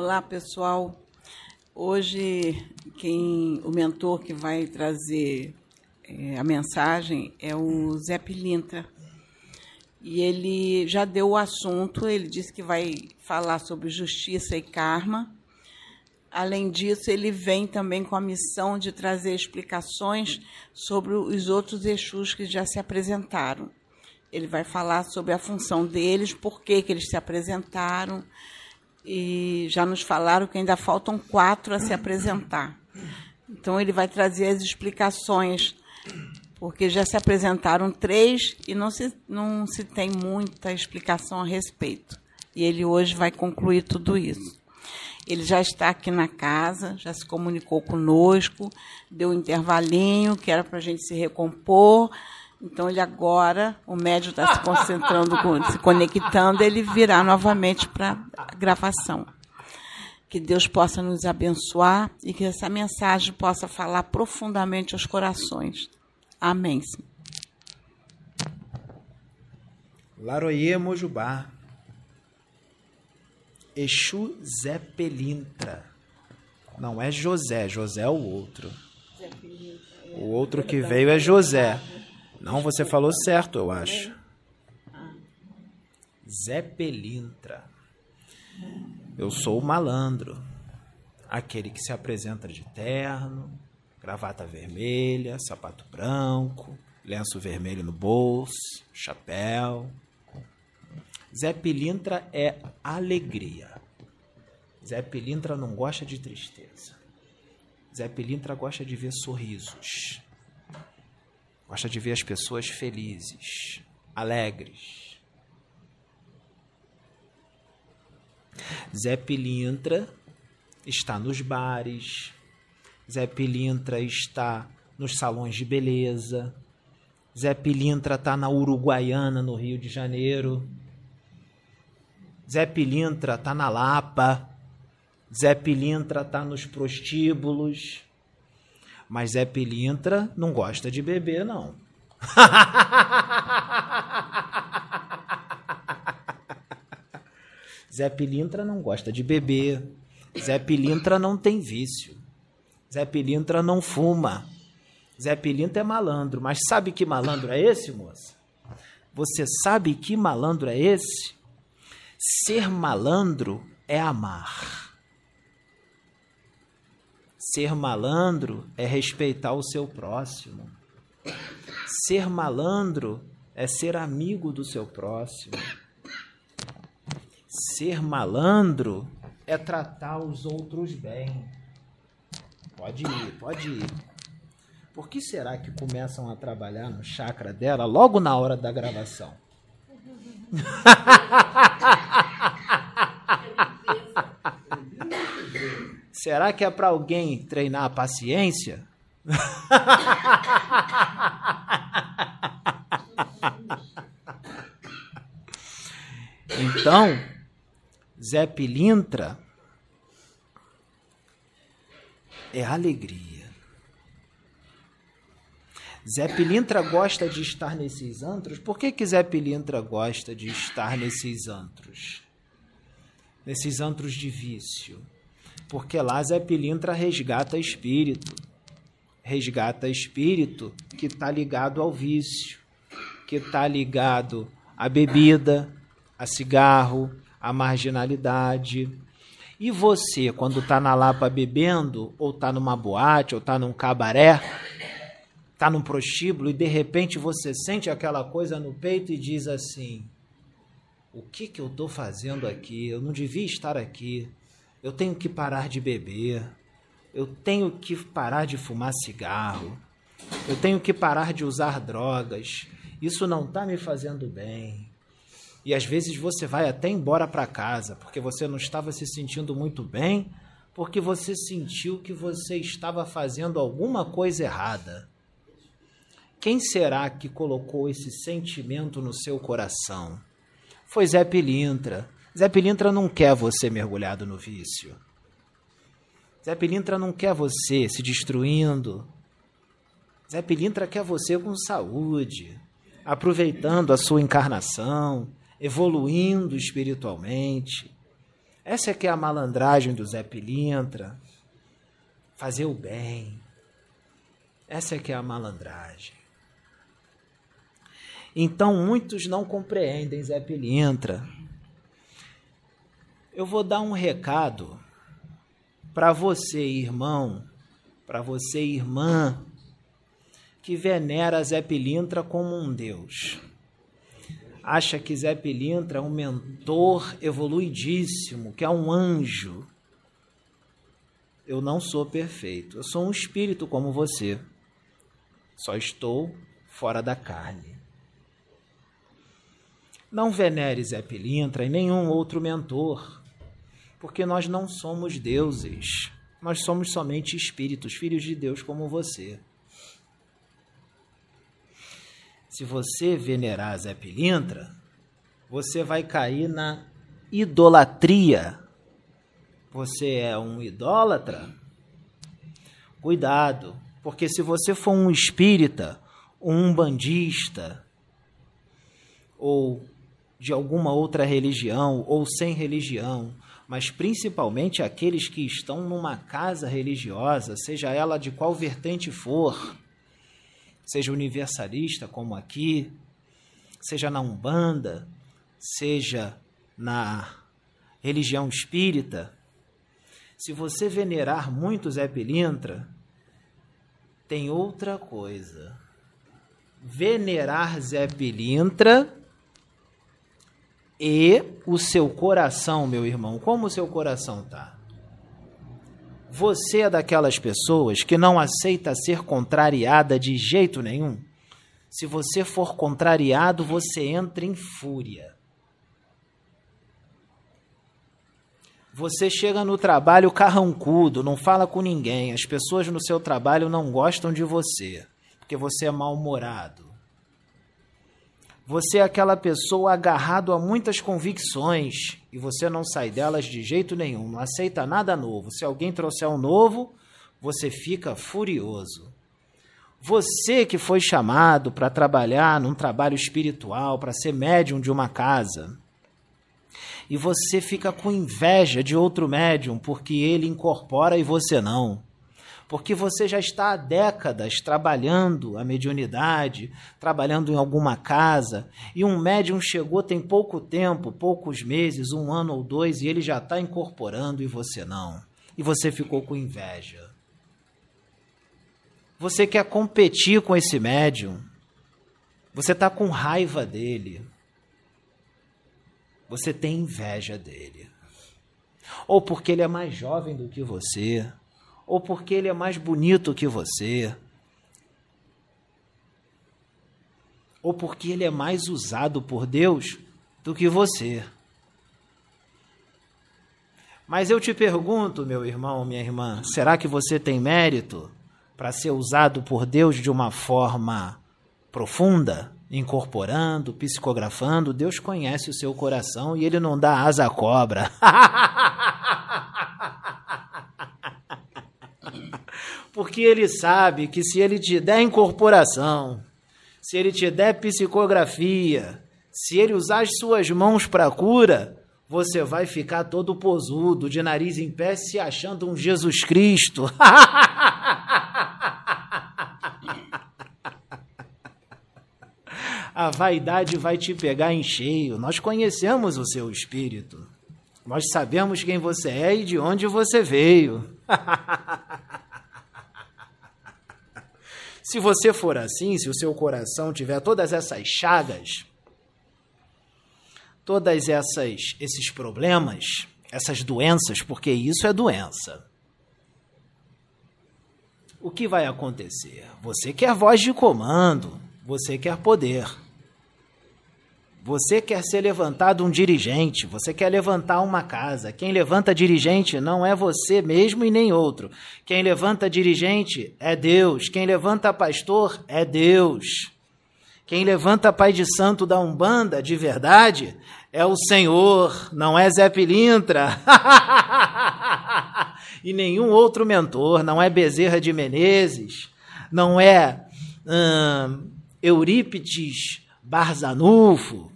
Olá, pessoal. Hoje, quem o mentor que vai trazer é, a mensagem é o Zé Pilintra. E ele já deu o assunto, ele disse que vai falar sobre justiça e karma. Além disso, ele vem também com a missão de trazer explicações sobre os outros Exus que já se apresentaram. Ele vai falar sobre a função deles, por que, que eles se apresentaram, e já nos falaram que ainda faltam quatro a se apresentar. Então, ele vai trazer as explicações, porque já se apresentaram três e não se, não se tem muita explicação a respeito. E ele hoje vai concluir tudo isso. Ele já está aqui na casa, já se comunicou conosco, deu um intervalinho que era para a gente se recompor. Então ele agora, o médio está se concentrando, se conectando, ele virá novamente para a gravação. Que Deus possa nos abençoar e que essa mensagem possa falar profundamente aos corações. Amém. Laroie Mojubá. Exu Zé Pelintra. Não é José, José é o outro. O outro que veio é José. Não, você falou certo, eu acho. Zé Pelintra. Eu sou o malandro. Aquele que se apresenta de terno, gravata vermelha, sapato branco, lenço vermelho no bolso, chapéu. Zé Pilintra é alegria. Zé Pilintra não gosta de tristeza. Zé Pilintra gosta de ver sorrisos. Gosta de ver as pessoas felizes, alegres. Zé Pilintra está nos bares. Zé Pilintra está nos salões de beleza. Zé Pilintra está na Uruguaiana, no Rio de Janeiro. Zé Pilintra está na Lapa. Zé Pilintra está nos prostíbulos. Mas Zé Pilintra não gosta de beber, não. Zé Pilintra não gosta de beber. Zé Pilintra não tem vício. Zé Pilintra não fuma. Zé Pilintra é malandro. Mas sabe que malandro é esse, moça? Você sabe que malandro é esse? Ser malandro é amar. Ser malandro é respeitar o seu próximo. Ser malandro é ser amigo do seu próximo. Ser malandro é tratar os outros bem. Pode ir, pode ir. Por que será que começam a trabalhar no chakra dela logo na hora da gravação? Será que é para alguém treinar a paciência? então, Zé Pilintra é alegria. Zé Pilintra gosta de estar nesses antros. Por que, que Zé Pilintra gosta de estar nesses antros? Nesses antros de vício porque lá Zé Pilintra resgata espírito. Resgata espírito que está ligado ao vício, que está ligado à bebida, a cigarro, à marginalidade. E você, quando está na Lapa bebendo, ou está numa boate, ou está num cabaré, está num prostíbulo, e de repente você sente aquela coisa no peito e diz assim: O que, que eu estou fazendo aqui? Eu não devia estar aqui eu tenho que parar de beber, eu tenho que parar de fumar cigarro, eu tenho que parar de usar drogas, isso não está me fazendo bem. E às vezes você vai até embora para casa porque você não estava se sentindo muito bem, porque você sentiu que você estava fazendo alguma coisa errada. Quem será que colocou esse sentimento no seu coração? Foi Zé Pilintra Zé Pilintra não quer você mergulhado no vício. Zé Pilintra não quer você se destruindo. Zé Pilintra quer você com saúde, aproveitando a sua encarnação, evoluindo espiritualmente. Essa é que é a malandragem do Zé Pilintra. Fazer o bem. Essa é que é a malandragem. Então muitos não compreendem Zé Pilintra. Eu vou dar um recado para você, irmão, para você, irmã, que venera Zé Pilintra como um deus. Acha que Zé Pilintra é um mentor evoluidíssimo, que é um anjo. Eu não sou perfeito. Eu sou um espírito como você. Só estou fora da carne. Não venere Zé Pilintra e nenhum outro mentor, porque nós não somos deuses. Nós somos somente espíritos, filhos de Deus como você. Se você venerar Zé Pilintra, você vai cair na idolatria. Você é um idólatra? Cuidado, porque se você for um espírita, um bandista, ou de alguma outra religião, ou sem religião, mas principalmente aqueles que estão numa casa religiosa, seja ela de qual vertente for, seja universalista como aqui, seja na Umbanda, seja na religião espírita, se você venerar muito Zé Pilintra, tem outra coisa. Venerar Zé Pilintra e o seu coração, meu irmão. Como o seu coração tá? Você é daquelas pessoas que não aceita ser contrariada de jeito nenhum? Se você for contrariado, você entra em fúria. Você chega no trabalho carrancudo, não fala com ninguém, as pessoas no seu trabalho não gostam de você, porque você é mal-humorado. Você é aquela pessoa agarrado a muitas convicções e você não sai delas de jeito nenhum, não aceita nada novo. Se alguém trouxer um novo, você fica furioso. Você que foi chamado para trabalhar num trabalho espiritual, para ser médium de uma casa, e você fica com inveja de outro médium porque ele incorpora e você não porque você já está há décadas trabalhando a mediunidade, trabalhando em alguma casa, e um médium chegou tem pouco tempo, poucos meses, um ano ou dois, e ele já está incorporando e você não. E você ficou com inveja. Você quer competir com esse médium. Você está com raiva dele. Você tem inveja dele. Ou porque ele é mais jovem do que você ou porque ele é mais bonito que você, ou porque ele é mais usado por Deus do que você. Mas eu te pergunto, meu irmão, minha irmã, será que você tem mérito para ser usado por Deus de uma forma profunda, incorporando, psicografando? Deus conhece o seu coração e ele não dá asa à cobra. porque ele sabe que se ele te der incorporação, se ele te der psicografia, se ele usar as suas mãos para cura, você vai ficar todo posudo, de nariz em pé, se achando um Jesus Cristo. A vaidade vai te pegar em cheio. Nós conhecemos o seu espírito. Nós sabemos quem você é e de onde você veio. Se você for assim, se o seu coração tiver todas essas chagas, todas essas esses problemas, essas doenças, porque isso é doença. O que vai acontecer? Você quer voz de comando, você quer poder. Você quer ser levantado um dirigente, você quer levantar uma casa. Quem levanta dirigente não é você mesmo e nem outro. Quem levanta dirigente é Deus. Quem levanta pastor é Deus. Quem levanta pai de santo da Umbanda de verdade é o Senhor, não é Zé Pilintra. e nenhum outro mentor, não é Bezerra de Menezes, não é hum, Eurípides Barzanufo,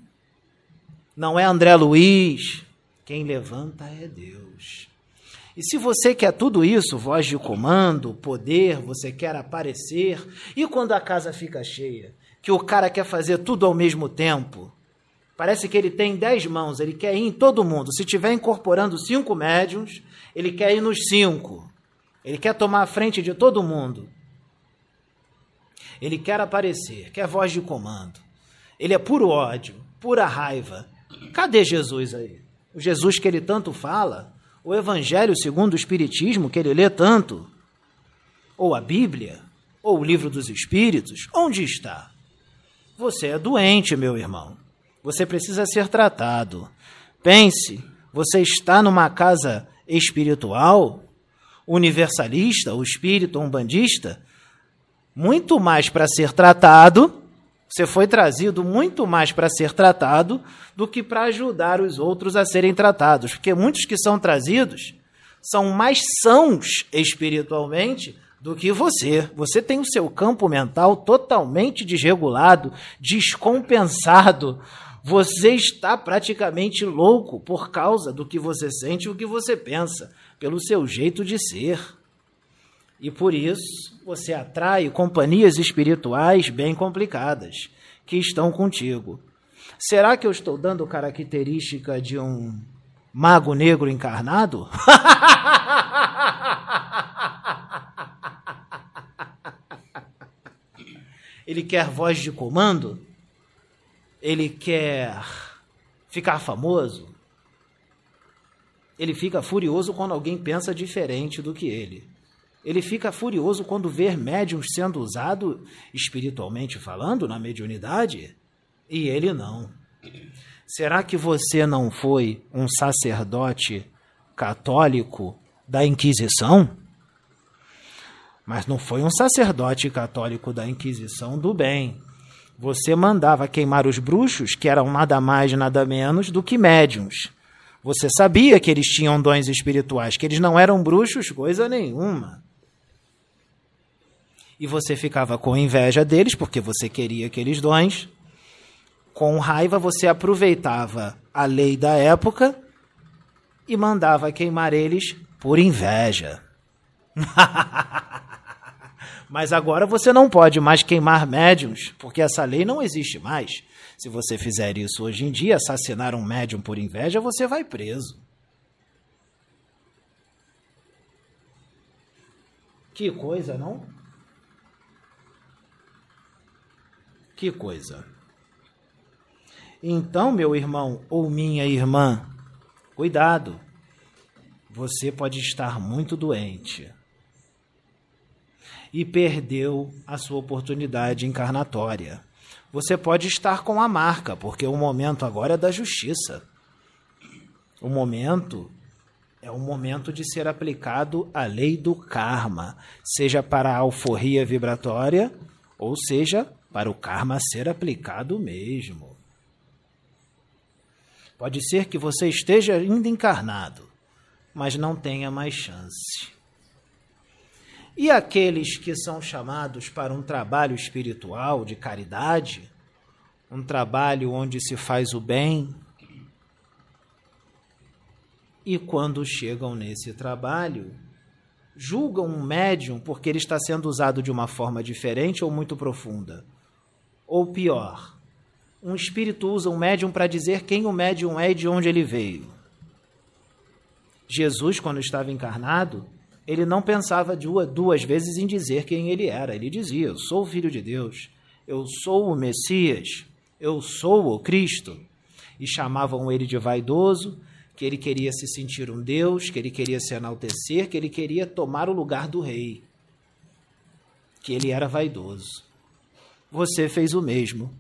não é André Luiz, Quem levanta é Deus. E se você quer tudo isso, voz de comando, poder, você quer aparecer, e quando a casa fica cheia, que o cara quer fazer tudo ao mesmo tempo, parece que ele tem dez mãos, ele quer ir em todo mundo. Se tiver incorporando cinco médiums, ele quer ir nos cinco. Ele quer tomar a frente de todo mundo. Ele quer aparecer, quer voz de comando. Ele é puro ódio, pura raiva. Cadê Jesus aí? O Jesus que ele tanto fala, o Evangelho segundo o Espiritismo que ele lê tanto, ou a Bíblia, ou o Livro dos Espíritos, onde está? Você é doente, meu irmão. Você precisa ser tratado. Pense, você está numa casa espiritual, universalista, o espírito umbandista, muito mais para ser tratado você foi trazido muito mais para ser tratado do que para ajudar os outros a serem tratados. Porque muitos que são trazidos são mais sãos espiritualmente do que você. Você tem o seu campo mental totalmente desregulado, descompensado. Você está praticamente louco por causa do que você sente e o que você pensa, pelo seu jeito de ser. E por isso você atrai companhias espirituais bem complicadas que estão contigo. Será que eu estou dando característica de um mago negro encarnado? Ele quer voz de comando? Ele quer ficar famoso? Ele fica furioso quando alguém pensa diferente do que ele. Ele fica furioso quando vê médiums sendo usado espiritualmente falando na mediunidade e ele não. Será que você não foi um sacerdote católico da Inquisição? Mas não foi um sacerdote católico da Inquisição do bem. Você mandava queimar os bruxos, que eram nada mais, nada menos do que médiums. Você sabia que eles tinham dons espirituais, que eles não eram bruxos, coisa nenhuma e você ficava com inveja deles, porque você queria aqueles dons. Com raiva, você aproveitava a lei da época e mandava queimar eles por inveja. Mas agora você não pode mais queimar médiums, porque essa lei não existe mais. Se você fizer isso hoje em dia, assassinar um médium por inveja, você vai preso. Que coisa, não? Que coisa. Então, meu irmão ou minha irmã, cuidado. Você pode estar muito doente e perdeu a sua oportunidade encarnatória. Você pode estar com a marca, porque o momento agora é da justiça. O momento é o momento de ser aplicado a lei do karma, seja para a alforria vibratória, ou seja, para o karma ser aplicado mesmo. Pode ser que você esteja ainda encarnado, mas não tenha mais chance. E aqueles que são chamados para um trabalho espiritual de caridade, um trabalho onde se faz o bem, e quando chegam nesse trabalho, julgam um médium porque ele está sendo usado de uma forma diferente ou muito profunda ou pior, um espírito usa um médium para dizer quem o médium é e de onde ele veio. Jesus, quando estava encarnado, ele não pensava duas vezes em dizer quem ele era. Ele dizia: Eu sou o Filho de Deus, eu sou o Messias, eu sou o Cristo. E chamavam ele de vaidoso, que ele queria se sentir um Deus, que ele queria se enaltecer, que ele queria tomar o lugar do rei, que ele era vaidoso você fez o mesmo.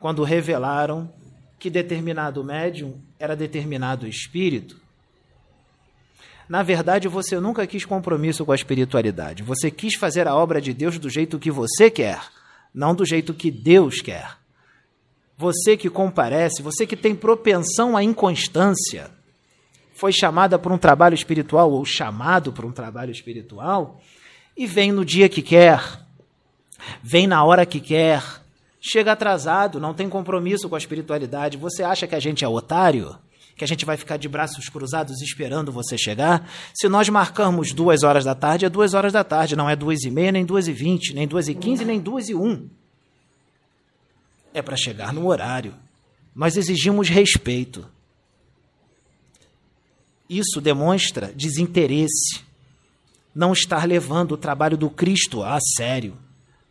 Quando revelaram que determinado médium era determinado espírito, na verdade você nunca quis compromisso com a espiritualidade. Você quis fazer a obra de Deus do jeito que você quer, não do jeito que Deus quer. Você que comparece, você que tem propensão à inconstância, foi chamada para um trabalho espiritual ou chamado para um trabalho espiritual e vem no dia que quer, vem na hora que quer, chega atrasado, não tem compromisso com a espiritualidade. Você acha que a gente é otário? que a gente vai ficar de braços cruzados esperando você chegar. Se nós marcamos duas horas da tarde, é duas horas da tarde, não é duas e meia, nem duas e vinte, nem duas e quinze, nem duas e um. É para chegar no horário. Nós exigimos respeito. Isso demonstra desinteresse, não estar levando o trabalho do Cristo a sério.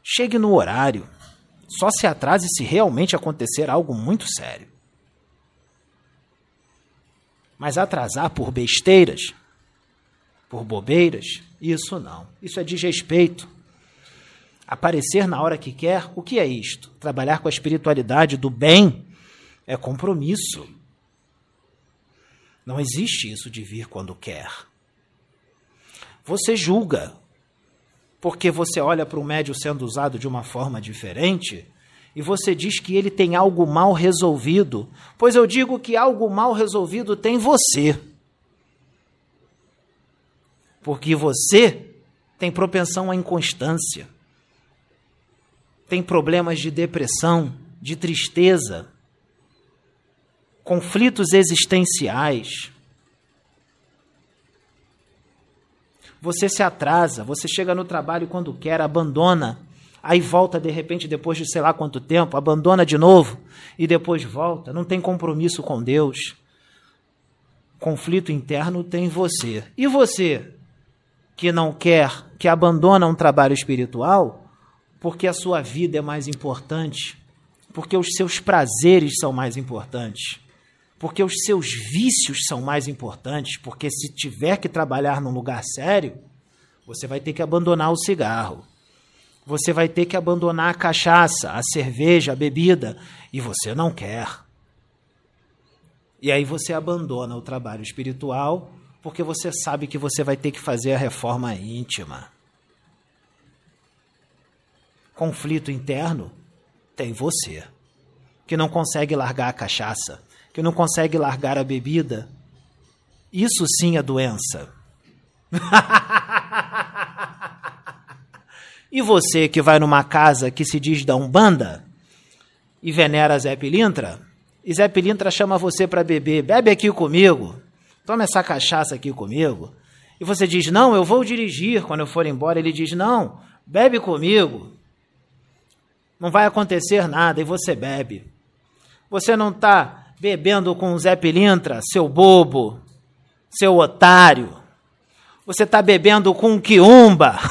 Chegue no horário. Só se atrase se realmente acontecer algo muito sério. Mas atrasar por besteiras, por bobeiras, isso não. Isso é desrespeito. Aparecer na hora que quer, o que é isto? Trabalhar com a espiritualidade do bem é compromisso. Não existe isso de vir quando quer. Você julga, porque você olha para o médio sendo usado de uma forma diferente e você diz que ele tem algo mal resolvido, pois eu digo que algo mal resolvido tem você. Porque você tem propensão à inconstância, tem problemas de depressão, de tristeza, conflitos existenciais. Você se atrasa, você chega no trabalho quando quer, abandona aí volta de repente depois de sei lá quanto tempo, abandona de novo e depois volta, não tem compromisso com Deus. Conflito interno tem você. E você que não quer, que abandona um trabalho espiritual, porque a sua vida é mais importante, porque os seus prazeres são mais importantes, porque os seus vícios são mais importantes, porque se tiver que trabalhar num lugar sério, você vai ter que abandonar o cigarro você vai ter que abandonar a cachaça, a cerveja, a bebida, e você não quer. E aí você abandona o trabalho espiritual, porque você sabe que você vai ter que fazer a reforma íntima. Conflito interno tem você, que não consegue largar a cachaça, que não consegue largar a bebida. Isso sim é doença. E você que vai numa casa que se diz da Umbanda e venera Zé Pilintra, e Zé Pilintra chama você para beber, bebe aqui comigo, toma essa cachaça aqui comigo. E você diz: Não, eu vou dirigir quando eu for embora. Ele diz: Não, bebe comigo. Não vai acontecer nada e você bebe. Você não está bebendo com o Zé Pilintra, seu bobo, seu otário. Você está bebendo com um quiumba.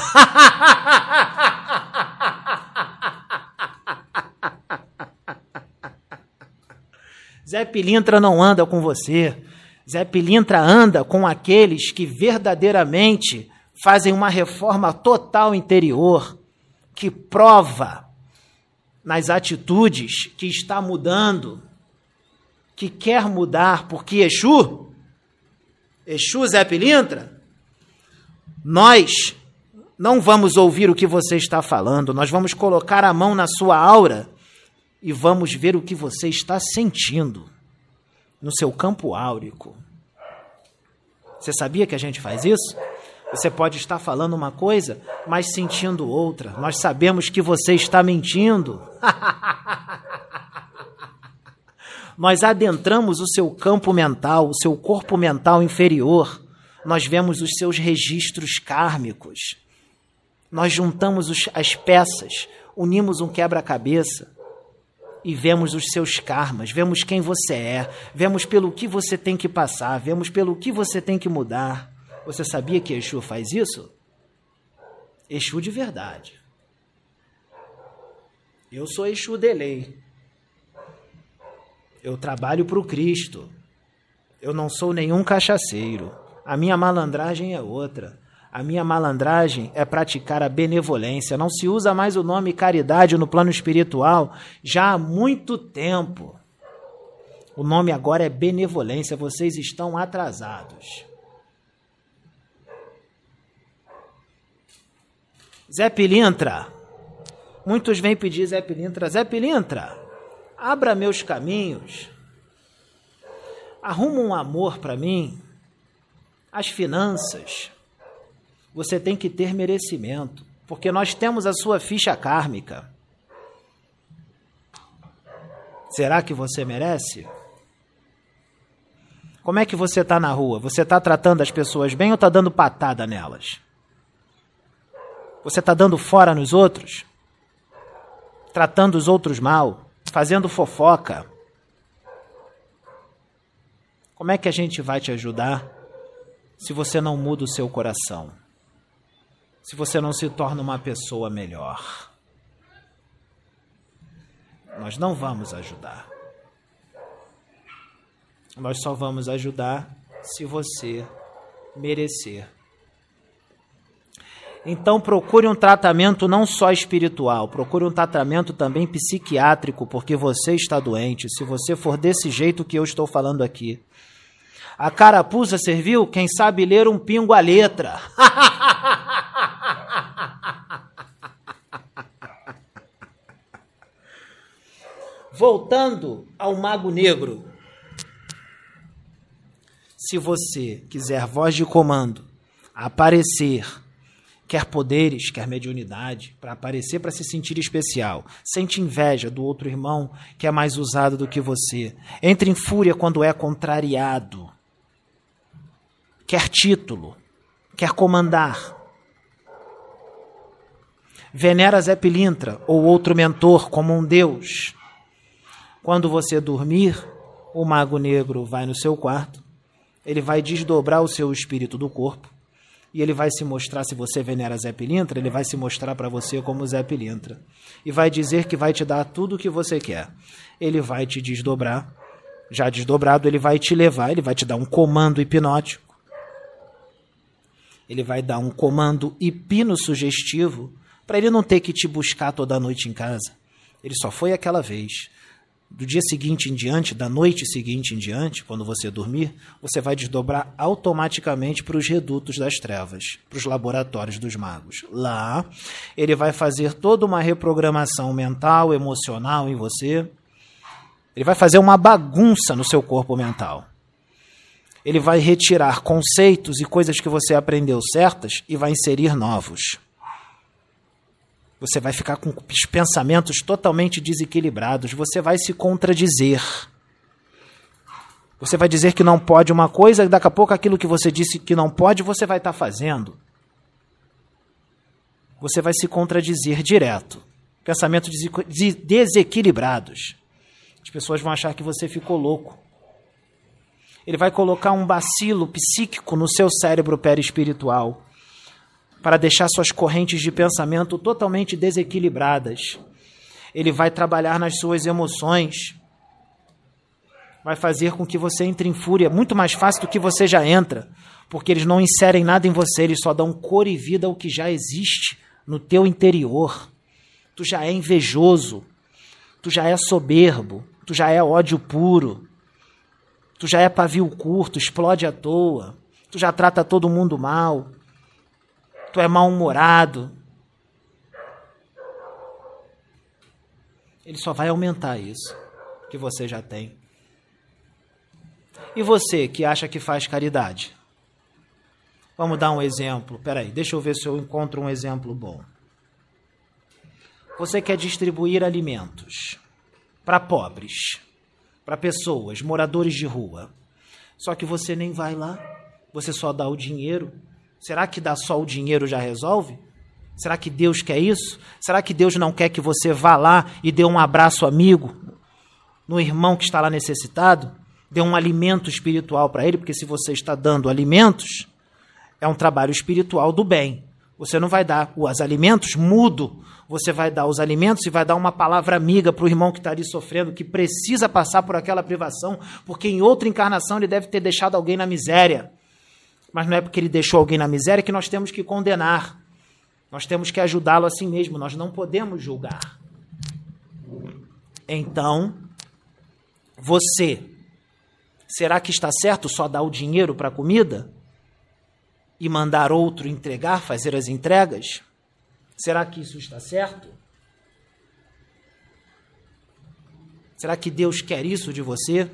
Zé Pilintra não anda com você. Zé Pilintra anda com aqueles que verdadeiramente fazem uma reforma total interior, que prova nas atitudes que está mudando, que quer mudar, porque Exu, Exu Zé Pilintra, nós não vamos ouvir o que você está falando, nós vamos colocar a mão na sua aura e vamos ver o que você está sentindo no seu campo áurico. Você sabia que a gente faz isso? Você pode estar falando uma coisa, mas sentindo outra. Nós sabemos que você está mentindo. Nós adentramos o seu campo mental, o seu corpo mental inferior. Nós vemos os seus registros kármicos. Nós juntamos os, as peças, unimos um quebra-cabeça e vemos os seus karmas, vemos quem você é, vemos pelo que você tem que passar, vemos pelo que você tem que mudar. Você sabia que Exu faz isso? Exu de verdade. Eu sou Exu de lei. Eu trabalho para o Cristo. Eu não sou nenhum cachaceiro. A minha malandragem é outra. A minha malandragem é praticar a benevolência. Não se usa mais o nome caridade no plano espiritual já há muito tempo. O nome agora é benevolência. Vocês estão atrasados. Zé Pilintra. Muitos vêm pedir Zé Pilintra. Zé Pilintra, abra meus caminhos. Arruma um amor para mim. As finanças você tem que ter merecimento, porque nós temos a sua ficha kármica. Será que você merece? Como é que você está na rua? Você está tratando as pessoas bem ou está dando patada nelas? Você está dando fora nos outros? Tratando os outros mal? Fazendo fofoca? Como é que a gente vai te ajudar se você não muda o seu coração? Se você não se torna uma pessoa melhor? Nós não vamos ajudar. Nós só vamos ajudar se você merecer. Então procure um tratamento não só espiritual, procure um tratamento também psiquiátrico, porque você está doente. Se você for desse jeito que eu estou falando aqui, a carapuça serviu, quem sabe ler um pingo a letra. Voltando ao Mago Negro. Se você quiser voz de comando, aparecer, quer poderes, quer mediunidade, para aparecer, para se sentir especial, sente inveja do outro irmão que é mais usado do que você, entre em fúria quando é contrariado. Quer título, quer comandar. Venera Zé Pilintra ou outro mentor como um deus. Quando você dormir, o mago negro vai no seu quarto, ele vai desdobrar o seu espírito do corpo e ele vai se mostrar, se você venera Zé Pilintra, ele vai se mostrar para você como Zé Pilintra. E vai dizer que vai te dar tudo o que você quer. Ele vai te desdobrar. Já desdobrado, ele vai te levar, ele vai te dar um comando hipnótico ele vai dar um comando hipno-sugestivo para ele não ter que te buscar toda noite em casa. Ele só foi aquela vez. Do dia seguinte em diante, da noite seguinte em diante, quando você dormir, você vai desdobrar automaticamente para os redutos das trevas, para os laboratórios dos magos. Lá, ele vai fazer toda uma reprogramação mental, emocional em você. Ele vai fazer uma bagunça no seu corpo mental ele vai retirar conceitos e coisas que você aprendeu certas e vai inserir novos. Você vai ficar com os pensamentos totalmente desequilibrados, você vai se contradizer. Você vai dizer que não pode uma coisa e daqui a pouco aquilo que você disse que não pode, você vai estar fazendo. Você vai se contradizer direto. Pensamentos desequilibrados. As pessoas vão achar que você ficou louco ele vai colocar um bacilo psíquico no seu cérebro perispiritual para deixar suas correntes de pensamento totalmente desequilibradas. Ele vai trabalhar nas suas emoções, vai fazer com que você entre em fúria muito mais fácil do que você já entra, porque eles não inserem nada em você, eles só dão cor e vida ao que já existe no teu interior. Tu já é invejoso, tu já é soberbo, tu já é ódio puro, Tu já é pavio curto, explode à toa. Tu já trata todo mundo mal. Tu é mal-humorado. Ele só vai aumentar isso que você já tem. E você que acha que faz caridade? Vamos dar um exemplo. Peraí, deixa eu ver se eu encontro um exemplo bom. Você quer distribuir alimentos para pobres para pessoas, moradores de rua. Só que você nem vai lá, você só dá o dinheiro. Será que dar só o dinheiro já resolve? Será que Deus quer isso? Será que Deus não quer que você vá lá e dê um abraço amigo no irmão que está lá necessitado? Dê um alimento espiritual para ele, porque se você está dando alimentos, é um trabalho espiritual do bem. Você não vai dar os alimentos mudo, você vai dar os alimentos e vai dar uma palavra amiga para o irmão que está ali sofrendo, que precisa passar por aquela privação, porque em outra encarnação ele deve ter deixado alguém na miséria. Mas não é porque ele deixou alguém na miséria que nós temos que condenar. Nós temos que ajudá-lo assim mesmo, nós não podemos julgar. Então, você, será que está certo só dar o dinheiro para a comida? e mandar outro entregar, fazer as entregas? Será que isso está certo? Será que Deus quer isso de você?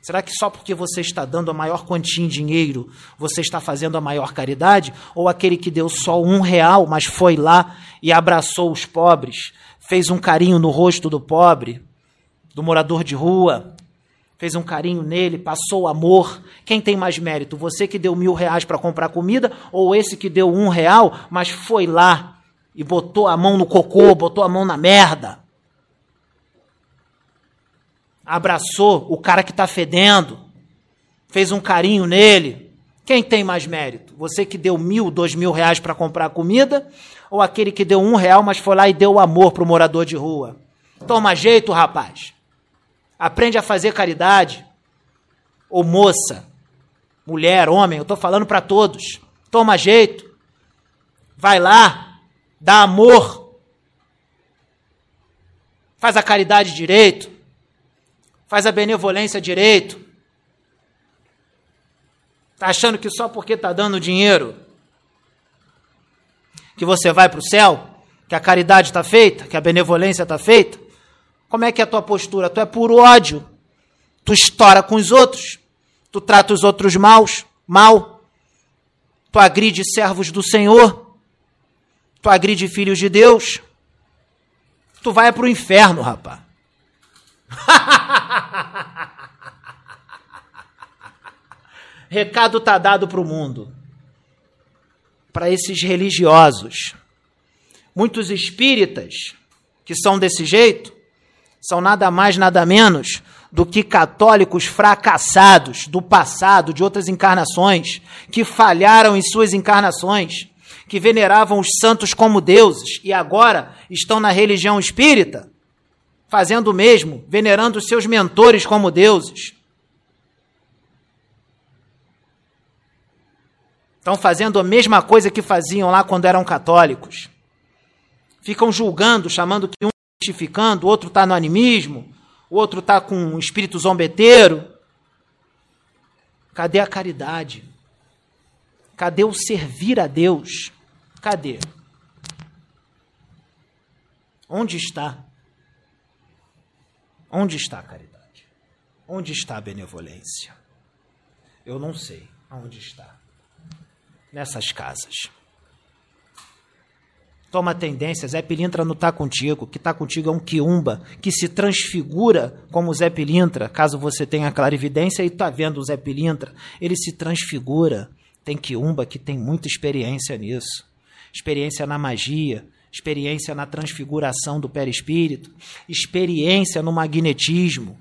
Será que só porque você está dando a maior quantia em dinheiro, você está fazendo a maior caridade? Ou aquele que deu só um real, mas foi lá e abraçou os pobres, fez um carinho no rosto do pobre, do morador de rua, fez um carinho nele, passou amor. Quem tem mais mérito? Você que deu mil reais para comprar comida ou esse que deu um real, mas foi lá e botou a mão no cocô, botou a mão na merda? Abraçou o cara que está fedendo, fez um carinho nele. Quem tem mais mérito? Você que deu mil, dois mil reais para comprar comida ou aquele que deu um real, mas foi lá e deu amor para o morador de rua? Toma jeito, rapaz. Aprende a fazer caridade. Ou moça, mulher, homem, eu estou falando para todos. Toma jeito. Vai lá, dá amor. Faz a caridade direito. Faz a benevolência direito. Está achando que só porque está dando dinheiro que você vai para o céu? Que a caridade está feita? Que a benevolência está feita? Como é que é a tua postura? Tu é puro ódio. Tu estoura com os outros. Tu trata os outros maus, mal. Tu agride servos do Senhor. Tu agride filhos de Deus. Tu vai para o inferno, rapaz. Recado tá dado para o mundo. Para esses religiosos. Muitos espíritas que são desse jeito são nada mais, nada menos do que católicos fracassados do passado, de outras encarnações, que falharam em suas encarnações, que veneravam os santos como deuses e agora estão na religião espírita, fazendo o mesmo, venerando seus mentores como deuses. Estão fazendo a mesma coisa que faziam lá quando eram católicos. Ficam julgando, chamando que um justificando, o outro está no animismo, o outro está com um espírito zombeteiro. Cadê a caridade? Cadê o servir a Deus? Cadê? Onde está? Onde está a caridade? Onde está a benevolência? Eu não sei aonde está. Nessas casas. Toma tendência, Zé Pilintra não está contigo, que está contigo é um quiumba, que se transfigura como Zé Pilintra, caso você tenha clarividência e está vendo o Zé Pilintra, ele se transfigura. Tem quiumba que tem muita experiência nisso. Experiência na magia, experiência na transfiguração do perispírito, experiência no magnetismo.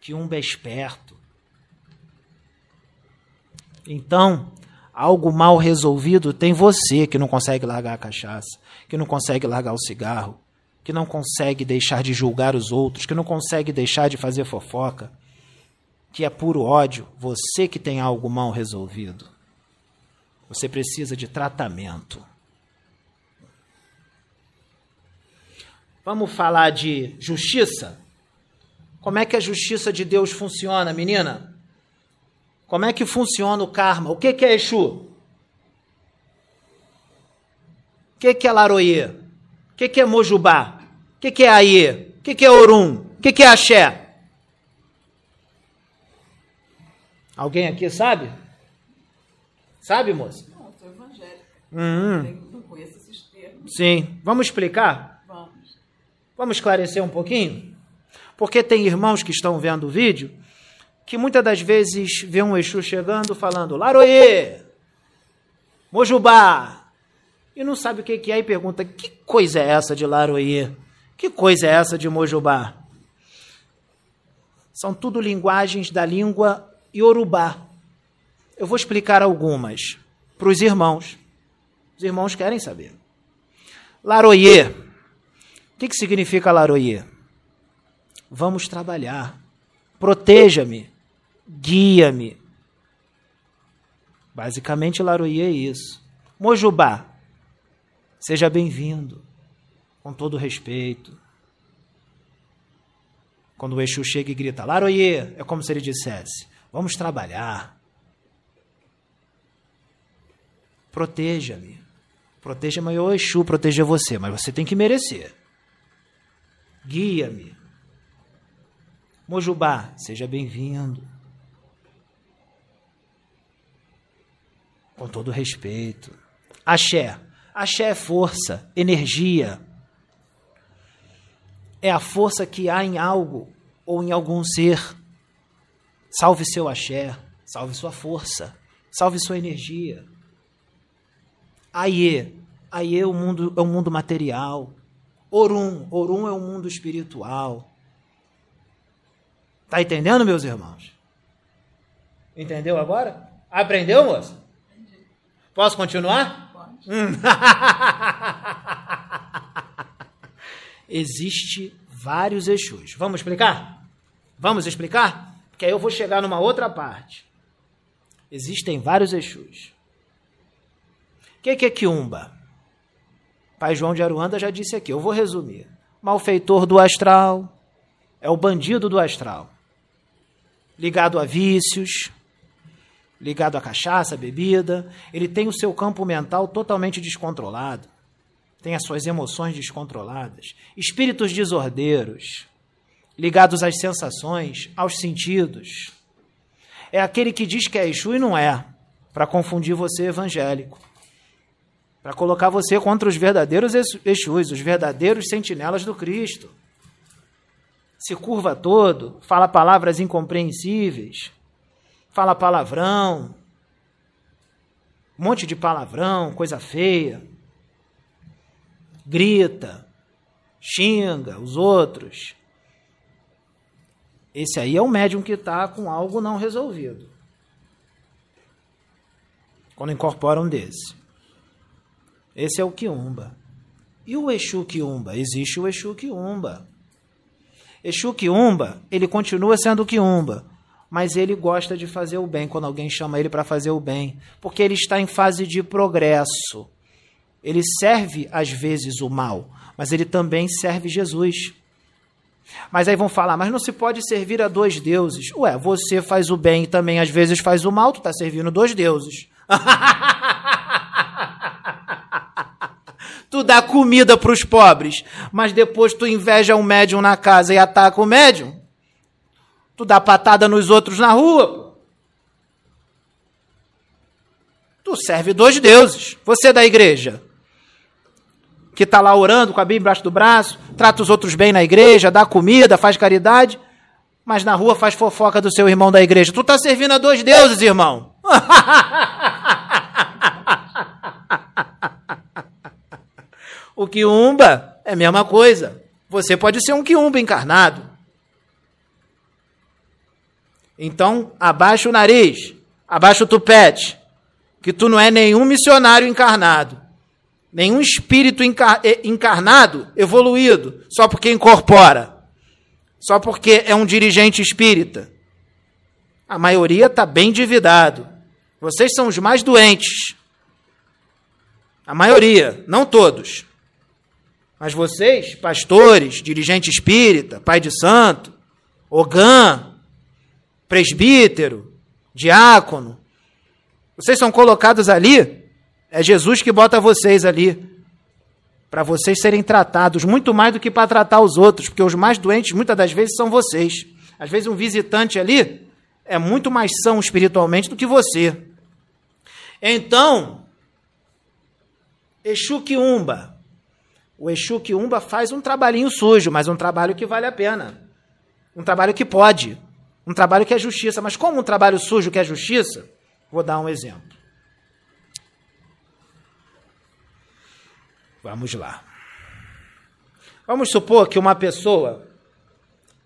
Quiumba é esperto. Então, algo mal resolvido tem você que não consegue largar a cachaça, que não consegue largar o cigarro, que não consegue deixar de julgar os outros, que não consegue deixar de fazer fofoca, que é puro ódio. Você que tem algo mal resolvido. Você precisa de tratamento. Vamos falar de justiça? Como é que a justiça de Deus funciona, menina? Como é que funciona o karma? O que, que é Exu? O que, que é Laroye? O que, que é Mojubá? O que, que é Aie? O que, que é Orum? O que, que é Axé? Alguém aqui sabe? Sabe, moça? Não, sou evangélica. Uhum. Não conheço esses termos. Sim. Vamos explicar? Vamos. Esclarecer um pouquinho? Porque tem irmãos que estão vendo o vídeo que muitas das vezes vê um Exu chegando falando Laroê, Mojubá, e não sabe o que é e pergunta: que coisa é essa de Laroê? Que coisa é essa de Mojubá? São tudo linguagens da língua Yorubá. Eu vou explicar algumas para os irmãos. Os irmãos querem saber. Laroye. O que, que significa Laroye? Vamos trabalhar. Proteja-me guia-me. Basicamente, Laroie é isso. Mojubá, seja bem-vindo, com todo respeito. Quando o Exu chega e grita, Laroie, é como se ele dissesse, vamos trabalhar. Proteja-me. Proteja-me, o Exu proteja você, mas você tem que merecer. Guia-me. Mojubá, seja bem-vindo. com todo respeito. Axé. Axé é força, energia. É a força que há em algo ou em algum ser. Salve seu axé, salve sua força, salve sua energia. Aie, Aie é o mundo, é o mundo material. Orum, Orum é o mundo espiritual. Tá entendendo, meus irmãos? Entendeu agora? Aprendeu, moça? Posso continuar? Pode. Hum. Existe vários Exus. Vamos explicar? Vamos explicar? Porque aí eu vou chegar numa outra parte. Existem vários Exus. O que, que é? Pai João de Aruanda já disse aqui, eu vou resumir. Malfeitor do astral, é o bandido do astral. Ligado a vícios, ligado à cachaça, bebida, ele tem o seu campo mental totalmente descontrolado, tem as suas emoções descontroladas, espíritos desordeiros, ligados às sensações, aos sentidos. É aquele que diz que é Exu e não é, para confundir você evangélico. Para colocar você contra os verdadeiros Exus, os verdadeiros sentinelas do Cristo. Se curva todo, fala palavras incompreensíveis, fala palavrão, um monte de palavrão, coisa feia, grita, xinga os outros. Esse aí é o médium que está com algo não resolvido. Quando incorpora um desse. Esse é o Quiumba. E o Exu Quiumba? Existe o Exu Quiumba. Exu Quiumba, ele continua sendo Quiumba mas ele gosta de fazer o bem quando alguém chama ele para fazer o bem, porque ele está em fase de progresso. Ele serve às vezes o mal, mas ele também serve Jesus. Mas aí vão falar, mas não se pode servir a dois deuses. Ué, você faz o bem e também às vezes faz o mal, tu está servindo dois deuses. tu dá comida para os pobres, mas depois tu inveja um médium na casa e ataca o médium. Tu dá patada nos outros na rua. Tu serve dois deuses. Você da igreja, que está lá orando com a Bíblia embaixo do braço, trata os outros bem na igreja, dá comida, faz caridade, mas na rua faz fofoca do seu irmão da igreja. Tu está servindo a dois deuses, irmão. o quiumba é a mesma coisa. Você pode ser um quiumba encarnado. Então, abaixa o nariz, abaixa o tupete, que tu não é nenhum missionário encarnado, nenhum espírito encarnado evoluído, só porque incorpora, só porque é um dirigente espírita. A maioria está bem endividado. Vocês são os mais doentes. A maioria, não todos. Mas vocês, pastores, dirigente espírita, pai de santo, Ogã, presbítero, diácono. Vocês são colocados ali, é Jesus que bota vocês ali, para vocês serem tratados, muito mais do que para tratar os outros, porque os mais doentes muitas das vezes são vocês. Às vezes um visitante ali é muito mais são espiritualmente do que você. Então, Exu Quiumba. O Exu Quiumba faz um trabalhinho sujo, mas um trabalho que vale a pena. Um trabalho que pode. Um trabalho que é justiça. Mas como um trabalho sujo que é justiça? Vou dar um exemplo. Vamos lá. Vamos supor que uma pessoa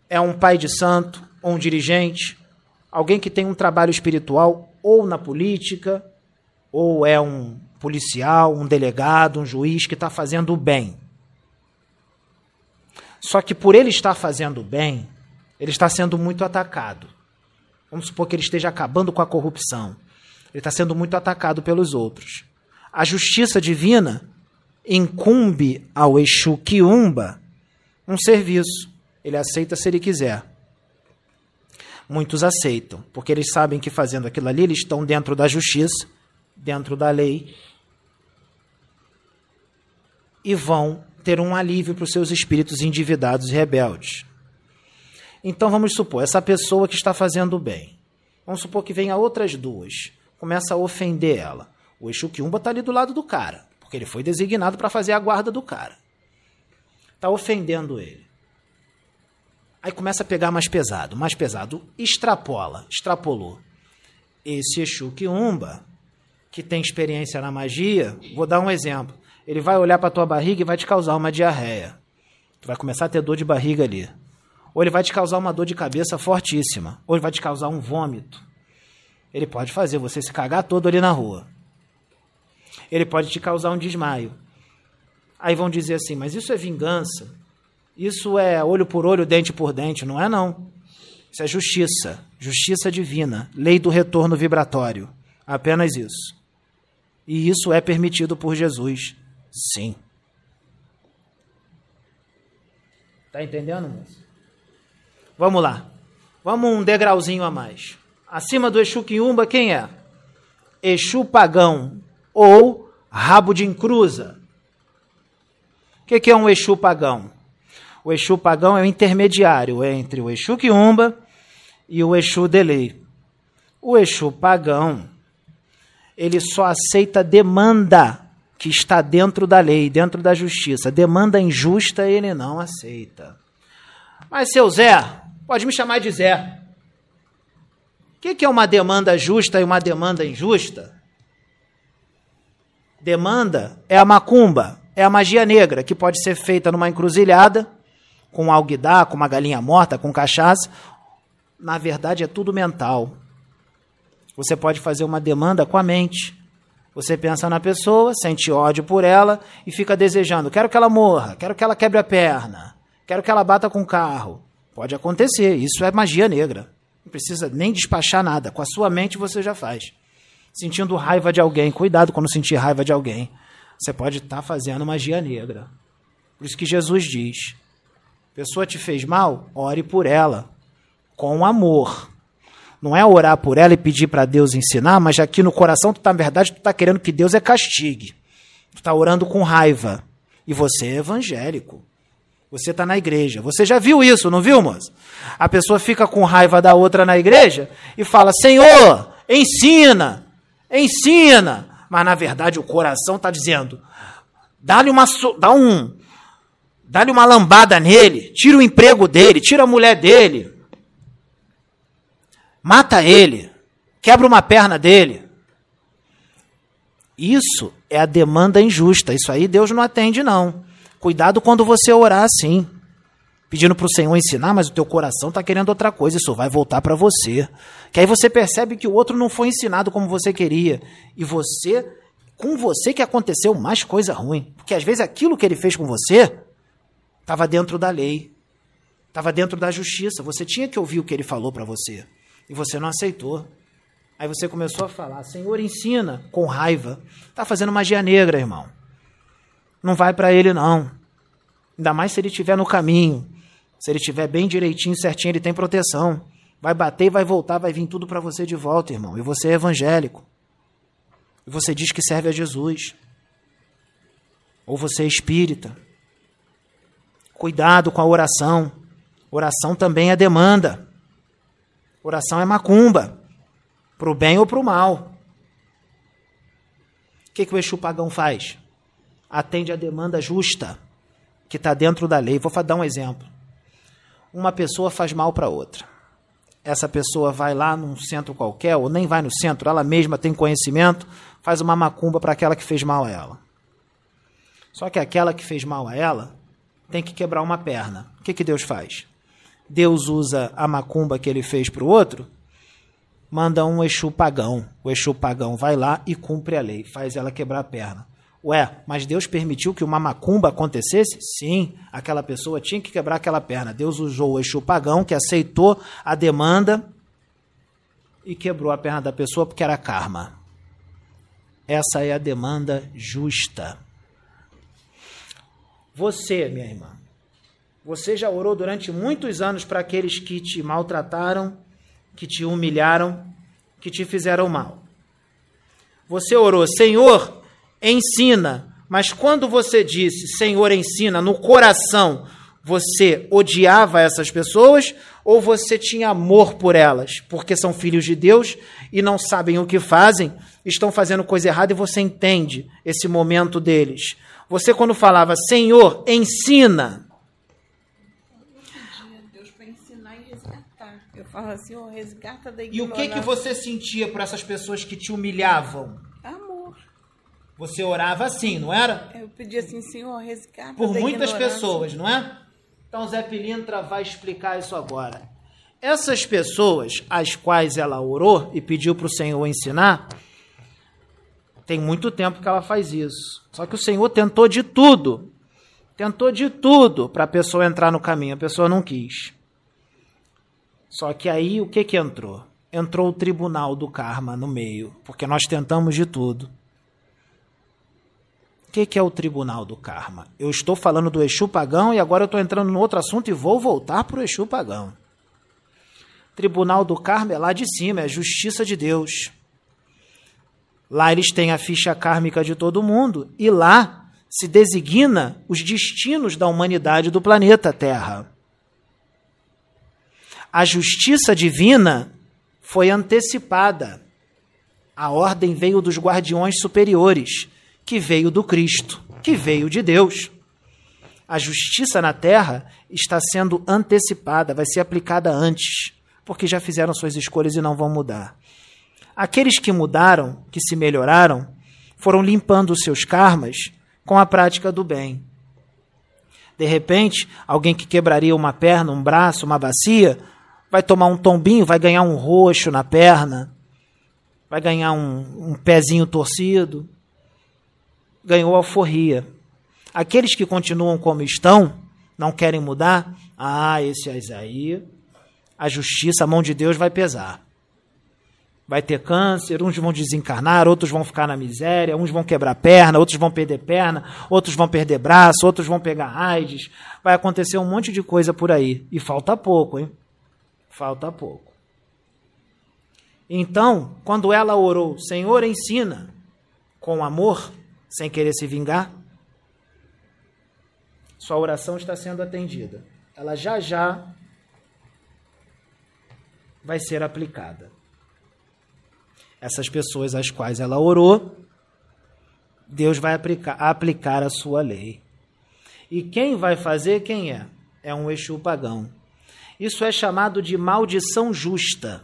é um pai de santo, ou um dirigente, alguém que tem um trabalho espiritual, ou na política, ou é um policial, um delegado, um juiz que está fazendo o bem. Só que por ele estar fazendo bem, ele está sendo muito atacado. Vamos supor que ele esteja acabando com a corrupção. Ele está sendo muito atacado pelos outros. A justiça divina incumbe ao Exu Quiumba um serviço. Ele aceita se ele quiser. Muitos aceitam, porque eles sabem que fazendo aquilo ali, eles estão dentro da justiça, dentro da lei, e vão ter um alívio para os seus espíritos endividados e rebeldes. Então vamos supor, essa pessoa que está fazendo bem, vamos supor que venha outras duas, começa a ofender ela. O Exu Quiumba está ali do lado do cara, porque ele foi designado para fazer a guarda do cara. Está ofendendo ele. Aí começa a pegar mais pesado, mais pesado. Extrapola, extrapolou. Esse Exu Quiumba, que tem experiência na magia, vou dar um exemplo. Ele vai olhar para tua barriga e vai te causar uma diarreia. Tu vai começar a ter dor de barriga ali. Ou ele vai te causar uma dor de cabeça fortíssima. Ou ele vai te causar um vômito. Ele pode fazer você se cagar todo ali na rua. Ele pode te causar um desmaio. Aí vão dizer assim, mas isso é vingança. Isso é olho por olho, dente por dente. Não é, não. Isso é justiça. Justiça divina. Lei do retorno vibratório. Apenas isso. E isso é permitido por Jesus. Sim. Tá entendendo, moço? Vamos lá. Vamos um degrauzinho a mais. Acima do Exu Quiumba, quem é? Exu pagão ou rabo de encruza. O que, que é um Exu pagão? O Exu pagão é o intermediário entre o Exu Quiumba e o Exu Delei. O Exu pagão, ele só aceita demanda que está dentro da lei, dentro da justiça. Demanda injusta ele não aceita. Mas, seu Zé, pode me chamar de Zé. O que, que é uma demanda justa e uma demanda injusta? Demanda é a macumba, é a magia negra, que pode ser feita numa encruzilhada, com alguidar, com uma galinha morta, com cachaça. Na verdade, é tudo mental. Você pode fazer uma demanda com a mente. Você pensa na pessoa, sente ódio por ela e fica desejando: quero que ela morra, quero que ela quebre a perna, quero que ela bata com o carro. Pode acontecer, isso é magia negra. Não precisa nem despachar nada, com a sua mente você já faz. Sentindo raiva de alguém, cuidado quando sentir raiva de alguém. Você pode estar tá fazendo magia negra. Por isso que Jesus diz: pessoa te fez mal, ore por ela, com amor. Não é orar por ela e pedir para Deus ensinar, mas aqui no coração, tu tá, na verdade, tu está querendo que Deus é castigue. Tu está orando com raiva. E você é evangélico. Você está na igreja. Você já viu isso, não viu, moça? A pessoa fica com raiva da outra na igreja e fala: Senhor, ensina, ensina. Mas na verdade o coração está dizendo: dá-lhe uma, dá um, dá-lhe uma lambada nele, tira o emprego dele, tira a mulher dele, mata ele, quebra uma perna dele. Isso é a demanda injusta. Isso aí Deus não atende, não. Cuidado quando você orar assim, pedindo para o Senhor ensinar, mas o teu coração está querendo outra coisa. Isso vai voltar para você. Que aí você percebe que o outro não foi ensinado como você queria. E você, com você que aconteceu mais coisa ruim. Porque às vezes aquilo que ele fez com você estava dentro da lei, estava dentro da justiça. Você tinha que ouvir o que ele falou para você e você não aceitou. Aí você começou a falar: Senhor, ensina, com raiva. Está fazendo magia negra, irmão. Não vai para ele, não. Ainda mais se ele estiver no caminho. Se ele estiver bem direitinho, certinho, ele tem proteção. Vai bater e vai voltar, vai vir tudo para você de volta, irmão. E você é evangélico. E você diz que serve a Jesus. Ou você é espírita. Cuidado com a oração. Oração também é demanda. Oração é macumba, para o bem ou para o mal. O que, que o Exu pagão faz? Atende a demanda justa, que está dentro da lei. Vou dar um exemplo. Uma pessoa faz mal para outra. Essa pessoa vai lá num centro qualquer, ou nem vai no centro, ela mesma tem conhecimento, faz uma macumba para aquela que fez mal a ela. Só que aquela que fez mal a ela tem que quebrar uma perna. O que, que Deus faz? Deus usa a macumba que ele fez para o outro, manda um Exu pagão. O Exu pagão vai lá e cumpre a lei, faz ela quebrar a perna. Ué, mas Deus permitiu que uma macumba acontecesse? Sim, aquela pessoa tinha que quebrar aquela perna. Deus usou o Exu pagão, que aceitou a demanda e quebrou a perna da pessoa porque era karma. Essa é a demanda justa. Você, minha irmã, você já orou durante muitos anos para aqueles que te maltrataram, que te humilharam, que te fizeram mal. Você orou, Senhor, ensina. Mas quando você disse, Senhor, ensina, no coração, você odiava essas pessoas ou você tinha amor por elas, porque são filhos de Deus e não sabem o que fazem, estão fazendo coisa errada e você entende esse momento deles. Você, quando falava, Senhor, ensina Fala assim, oh, resgata da E o que, que você sentia por essas pessoas que te humilhavam? Amor. Você orava assim, não era? Eu pedia assim, Senhor, resgata Por da muitas ignorância. pessoas, não é? Então Zé Pilintra vai explicar isso agora. Essas pessoas às quais ela orou e pediu para o Senhor ensinar, tem muito tempo que ela faz isso. Só que o Senhor tentou de tudo. Tentou de tudo para a pessoa entrar no caminho. A pessoa não quis. Só que aí o que, que entrou? Entrou o tribunal do karma no meio, porque nós tentamos de tudo. O que, que é o tribunal do karma? Eu estou falando do Exu pagão e agora eu estou entrando no outro assunto e vou voltar para o Exu pagão. Tribunal do karma é lá de cima, é a justiça de Deus. Lá eles têm a ficha kármica de todo mundo e lá se designa os destinos da humanidade do planeta Terra. A justiça divina foi antecipada. A ordem veio dos guardiões superiores, que veio do Cristo, que veio de Deus. A justiça na terra está sendo antecipada, vai ser aplicada antes, porque já fizeram suas escolhas e não vão mudar. Aqueles que mudaram, que se melhoraram, foram limpando os seus karmas com a prática do bem. De repente, alguém que quebraria uma perna, um braço, uma bacia, vai tomar um tombinho, vai ganhar um roxo na perna, vai ganhar um, um pezinho torcido. Ganhou alforria. Aqueles que continuam como estão, não querem mudar, ah, esse aí, a justiça, a mão de Deus vai pesar. Vai ter câncer, uns vão desencarnar, outros vão ficar na miséria, uns vão quebrar perna, outros vão perder perna, outros vão perder braço, outros vão pegar AIDS. Vai acontecer um monte de coisa por aí. E falta pouco, hein? Falta pouco. Então, quando ela orou, Senhor, ensina, com amor, sem querer se vingar, sua oração está sendo atendida. Ela já já vai ser aplicada. Essas pessoas às quais ela orou, Deus vai aplicar, aplicar a sua lei. E quem vai fazer, quem é? É um Exu pagão. Isso é chamado de maldição justa.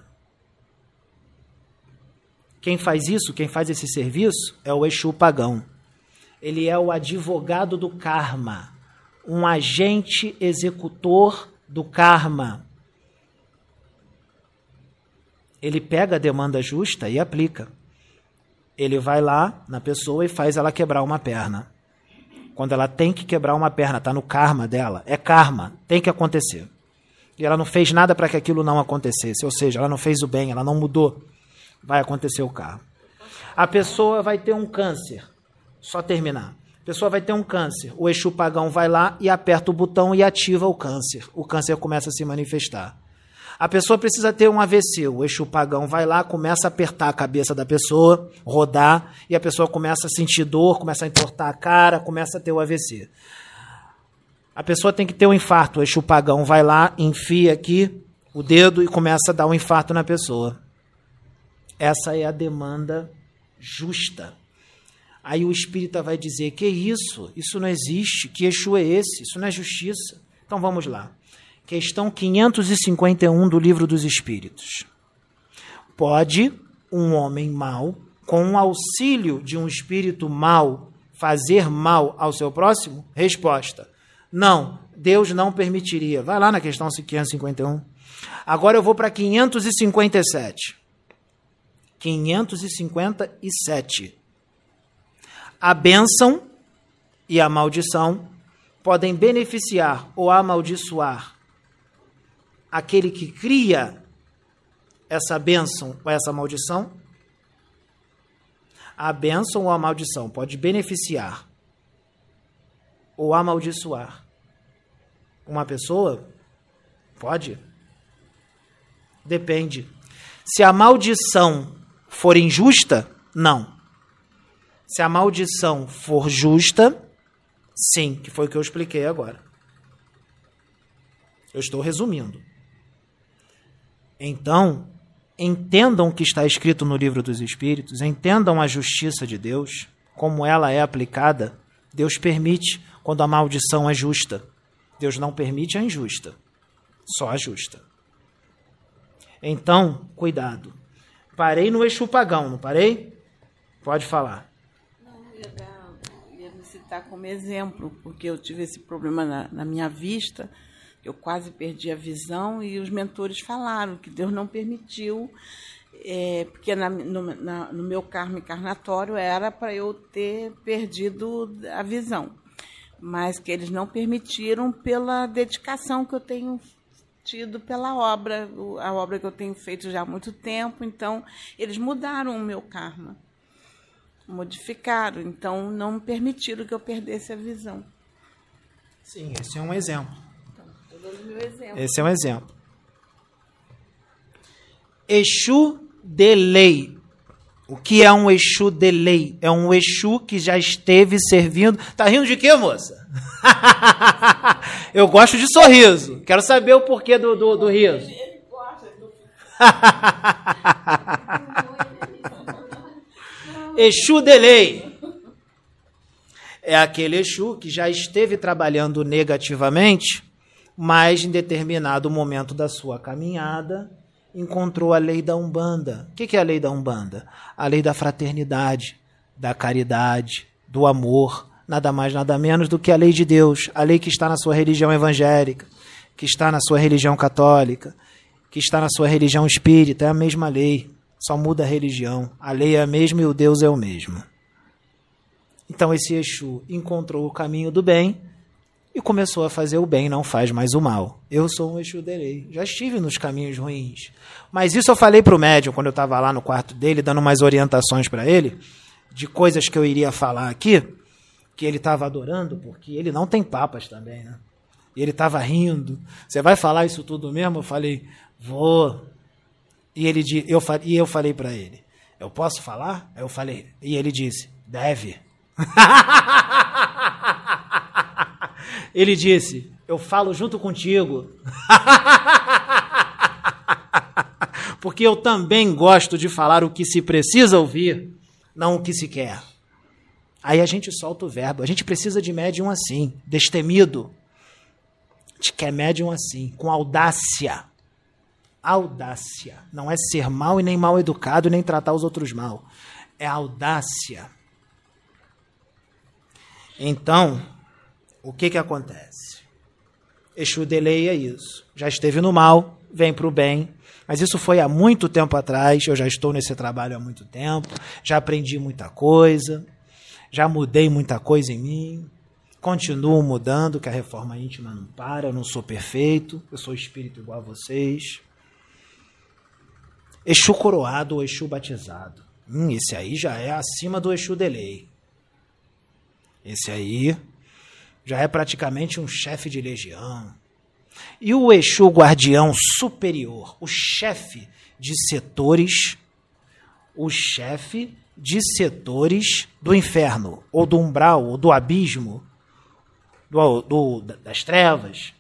Quem faz isso, quem faz esse serviço, é o Exu pagão. Ele é o advogado do karma, um agente executor do karma. Ele pega a demanda justa e aplica. Ele vai lá na pessoa e faz ela quebrar uma perna. Quando ela tem que quebrar uma perna, está no karma dela. É karma, tem que acontecer. E ela não fez nada para que aquilo não acontecesse. Ou seja, ela não fez o bem, ela não mudou. Vai acontecer o karma. A pessoa vai ter um câncer. Só terminar. A pessoa vai ter um câncer. O Exu pagão vai lá e aperta o botão e ativa o câncer. O câncer começa a se manifestar. A pessoa precisa ter um AVC. O Exu pagão vai lá, começa a apertar a cabeça da pessoa, rodar, e a pessoa começa a sentir dor, começa a entortar a cara, começa a ter o AVC. A pessoa tem que ter um infarto. O Exu pagão vai lá, enfia aqui o dedo e começa a dar um infarto na pessoa. Essa é a demanda justa. Aí o espírita vai dizer: Que isso? Isso não existe. Que Exu é esse? Isso não é justiça. Então vamos lá. Questão 551 do Livro dos Espíritos. Pode um homem mau, com o auxílio de um espírito mau, fazer mal ao seu próximo? Resposta: Não, Deus não permitiria. Vai lá na questão 551. Agora eu vou para 557. 557. A bênção e a maldição podem beneficiar ou amaldiçoar aquele que cria essa bênção ou essa maldição. A bênção ou a maldição pode beneficiar ou amaldiçoar uma pessoa? Pode. Depende. Se a maldição for injusta, não. Se a maldição for justa, sim, que foi o que eu expliquei agora. Eu estou resumindo. Então, entendam o que está escrito no livro dos Espíritos, entendam a justiça de Deus, como ela é aplicada. Deus permite quando a maldição é justa. Deus não permite a injusta, só a justa. Então, cuidado. Parei no Exu pagão, não parei? Pode falar. Não, ia, ia citar como exemplo, porque eu tive esse problema na, na minha vista, eu quase perdi a visão e os mentores falaram que Deus não permitiu, é, porque na, no, na, no meu karma encarnatório era para eu ter perdido a visão, mas que eles não permitiram pela dedicação que eu tenho tido pela obra, a obra que eu tenho feito já há muito tempo, então eles mudaram o meu karma, modificaram, então não permitiram que eu perdesse a visão. Sim, esse é um exemplo. Então, dando meu exemplo. Esse é um exemplo. Exu de lei. O que é um Exu de lei? É um Exu que já esteve servindo. Tá rindo de quê, moça? eu gosto de sorriso. Quero saber o porquê do, do, do riso. Exu de lei. É aquele Exu que já esteve trabalhando negativamente, mas em determinado momento da sua caminhada encontrou a lei da Umbanda. O que é a lei da Umbanda? A lei da fraternidade, da caridade, do amor, nada mais, nada menos do que a lei de Deus, a lei que está na sua religião evangélica, que está na sua religião católica, que está na sua religião espírita, é a mesma lei, só muda a religião. A lei é a mesma e o Deus é o mesmo. Então esse Exu encontrou o caminho do bem e começou a fazer o bem, não faz mais o mal. Eu sou um Exu Derei. Já estive nos caminhos ruins. Mas isso eu falei para o médium quando eu estava lá no quarto dele, dando umas orientações para ele, de coisas que eu iria falar aqui que ele estava adorando, porque ele não tem papas também, né? E ele estava rindo. Você vai falar isso tudo mesmo? Eu falei, vou. E ele eu, e eu falei para ele, eu posso falar? Eu falei, e ele disse, deve. ele disse, eu falo junto contigo. porque eu também gosto de falar o que se precisa ouvir, não o que se quer. Aí a gente solta o verbo. A gente precisa de médium assim, destemido. A gente quer médium assim, com audácia. Audácia. Não é ser mal e nem mal educado, nem tratar os outros mal. É audácia. Então, o que, que acontece? Exu deleia isso. Já esteve no mal, vem para o bem. Mas isso foi há muito tempo atrás. Eu já estou nesse trabalho há muito tempo. Já aprendi muita coisa já mudei muita coisa em mim, continuo mudando, que a reforma íntima não para, eu não sou perfeito, eu sou espírito igual a vocês. Exu coroado ou Exu batizado. Hum, esse aí já é acima do Exu de lei. Esse aí já é praticamente um chefe de legião. E o Exu guardião superior, o chefe de setores, o chefe de setores do inferno, ou do umbral, ou do abismo, do, do, das trevas.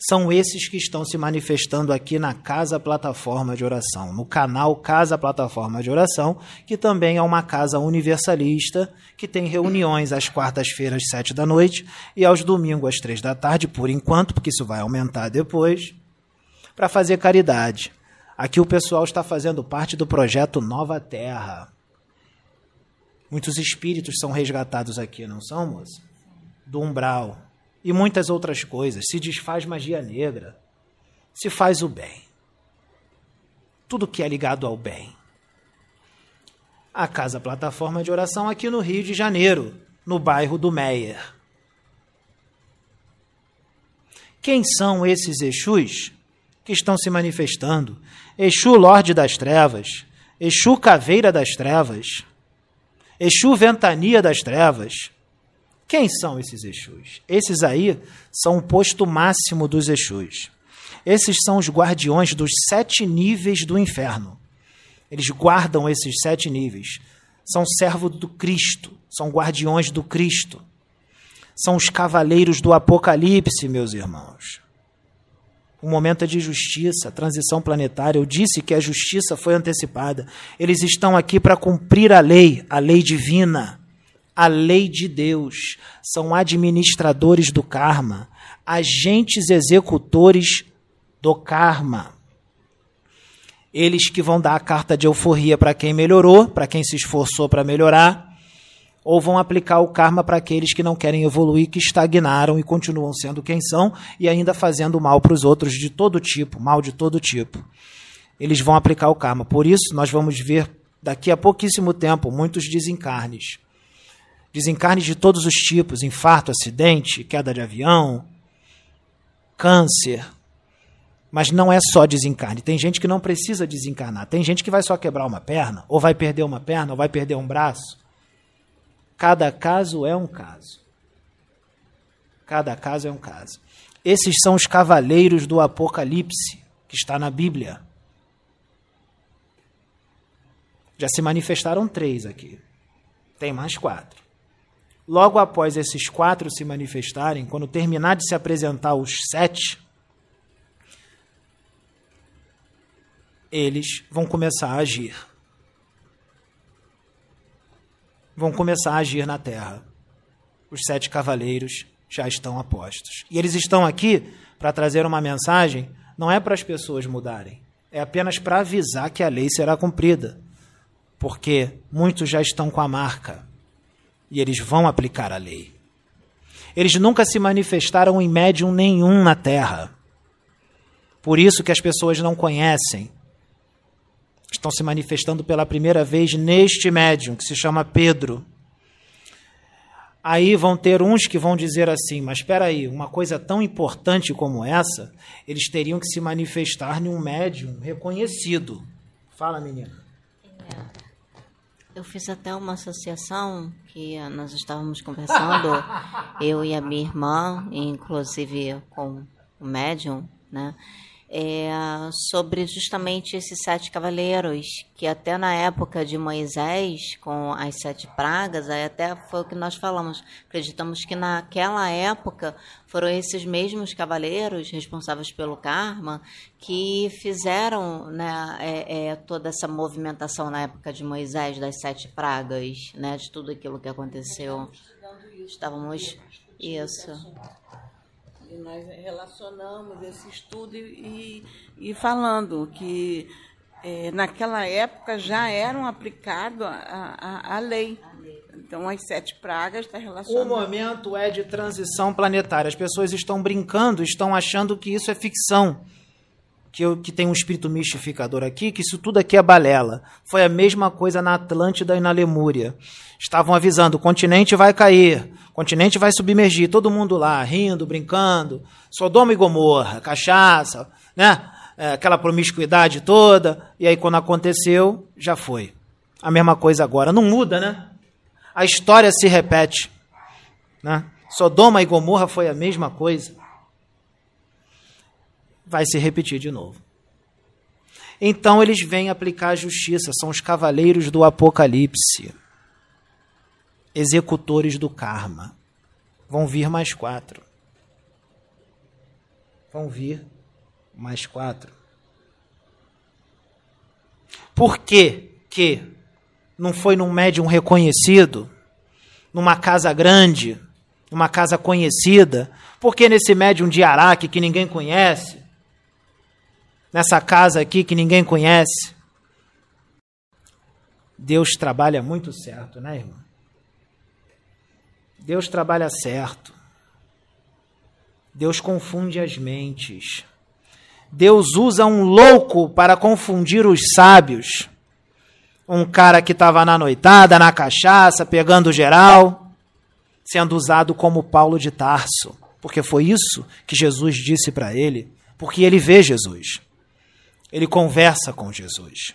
São esses que estão se manifestando aqui na Casa Plataforma de Oração, no canal Casa Plataforma de Oração, que também é uma casa universalista, que tem reuniões às quartas-feiras, sete da noite, e aos domingos, às três da tarde, por enquanto, porque isso vai aumentar depois, para fazer caridade. Aqui o pessoal está fazendo parte do projeto Nova Terra. Muitos espíritos são resgatados aqui, não são, moça? Do umbral. E muitas outras coisas. Se desfaz magia negra. Se faz o bem. Tudo que é ligado ao bem. A Casa Plataforma de Oração aqui no Rio de Janeiro, no bairro do Meier. Quem são esses Exus que estão se manifestando Exu Lorde das Trevas, Exu Caveira das Trevas, Exu Ventania das Trevas. Quem são esses Exus? Esses aí são o posto máximo dos Exus. Esses são os guardiões dos sete níveis do inferno. Eles guardam esses sete níveis. São servos do Cristo, são guardiões do Cristo. São os cavaleiros do Apocalipse, meus irmãos. O momento é de justiça, transição planetária. Eu disse que a justiça foi antecipada. Eles estão aqui para cumprir a lei, a lei divina, a lei de Deus. São administradores do karma, agentes executores do karma. Eles que vão dar a carta de euforia para quem melhorou, para quem se esforçou para melhorar, ou vão aplicar o karma para aqueles que não querem evoluir, que estagnaram e continuam sendo quem são e ainda fazendo mal para os outros de todo tipo, mal de todo tipo. Eles vão aplicar o karma. Por isso, nós vamos ver daqui a pouquíssimo tempo muitos desencarnes. Desencarnes de todos os tipos: infarto, acidente, queda de avião, câncer. Mas não é só desencarne. Tem gente que não precisa desencarnar. Tem gente que vai só quebrar uma perna, ou vai perder uma perna, ou vai perder um braço. Cada caso é um caso. Cada caso é um caso. Esses são os cavaleiros do Apocalipse, que está na Bíblia. Já se manifestaram três aqui. Tem mais quatro. Logo após esses quatro se manifestarem, quando terminar de se apresentar os sete, eles vão começar a agir. Vão começar a agir na terra. Os sete cavaleiros já estão apostos. E eles estão aqui para trazer uma mensagem, não é para as pessoas mudarem, é apenas para avisar que a lei será cumprida. Porque muitos já estão com a marca e eles vão aplicar a lei. Eles nunca se manifestaram em médium nenhum na Terra. Por isso que as pessoas não conhecem. Estão se manifestando pela primeira vez neste médium, que se chama Pedro. Aí vão ter uns que vão dizer assim: mas espera aí, uma coisa tão importante como essa, eles teriam que se manifestar em um médium reconhecido. Fala, menina. É. Eu fiz até uma associação que nós estávamos conversando, eu e a minha irmã, inclusive com o médium, né? É, sobre justamente esses sete cavaleiros, que até na época de Moisés, com as sete pragas, aí até foi o que nós falamos. Acreditamos que naquela época foram esses mesmos cavaleiros responsáveis pelo karma que fizeram né, é, é, toda essa movimentação na época de Moisés, das sete pragas, né, de tudo aquilo que aconteceu. Estávamos. Isso. E nós relacionamos esse estudo e, e, falando que é, naquela época já eram aplicadas a, a, a, lei. Então, as sete pragas está relacionado. O momento é de transição planetária. As pessoas estão brincando, estão achando que isso é ficção. Que, eu, que tem um espírito mistificador aqui, que isso tudo aqui é balela. Foi a mesma coisa na Atlântida e na Lemúria. Estavam avisando: o continente vai cair, o continente vai submergir, todo mundo lá, rindo, brincando. Sodoma e Gomorra, cachaça, né? É, aquela promiscuidade toda. E aí, quando aconteceu, já foi. A mesma coisa agora. Não muda, né? A história se repete. Né? Sodoma e Gomorra foi a mesma coisa. Vai se repetir de novo. Então eles vêm aplicar a justiça, são os cavaleiros do Apocalipse, executores do karma. Vão vir mais quatro. Vão vir mais quatro. Por que que não foi num médium reconhecido, numa casa grande, numa casa conhecida? Por que nesse médium de Araque que ninguém conhece? Nessa casa aqui que ninguém conhece? Deus trabalha muito certo, né, irmão? Deus trabalha certo. Deus confunde as mentes. Deus usa um louco para confundir os sábios um cara que estava na noitada, na cachaça, pegando geral, sendo usado como Paulo de Tarso, porque foi isso que Jesus disse para ele, porque ele vê Jesus. Ele conversa com Jesus.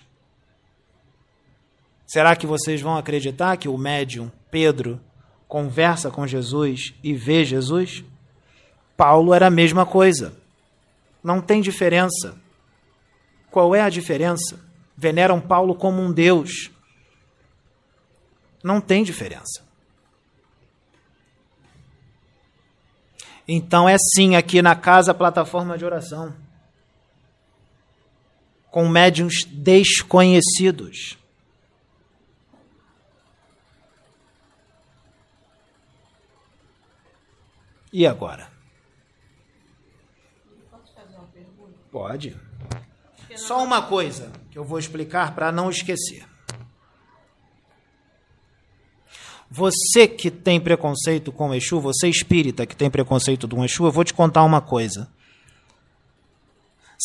Será que vocês vão acreditar que o médium Pedro conversa com Jesus e vê Jesus? Paulo era a mesma coisa. Não tem diferença. Qual é a diferença? veneram Paulo como um Deus. Não tem diferença. Então é sim aqui na casa plataforma de oração. Com médiums desconhecidos. E agora? Pode. Só uma coisa que eu vou explicar para não esquecer. Você que tem preconceito com o Exu, você espírita que tem preconceito com o Exu, eu vou te contar uma coisa.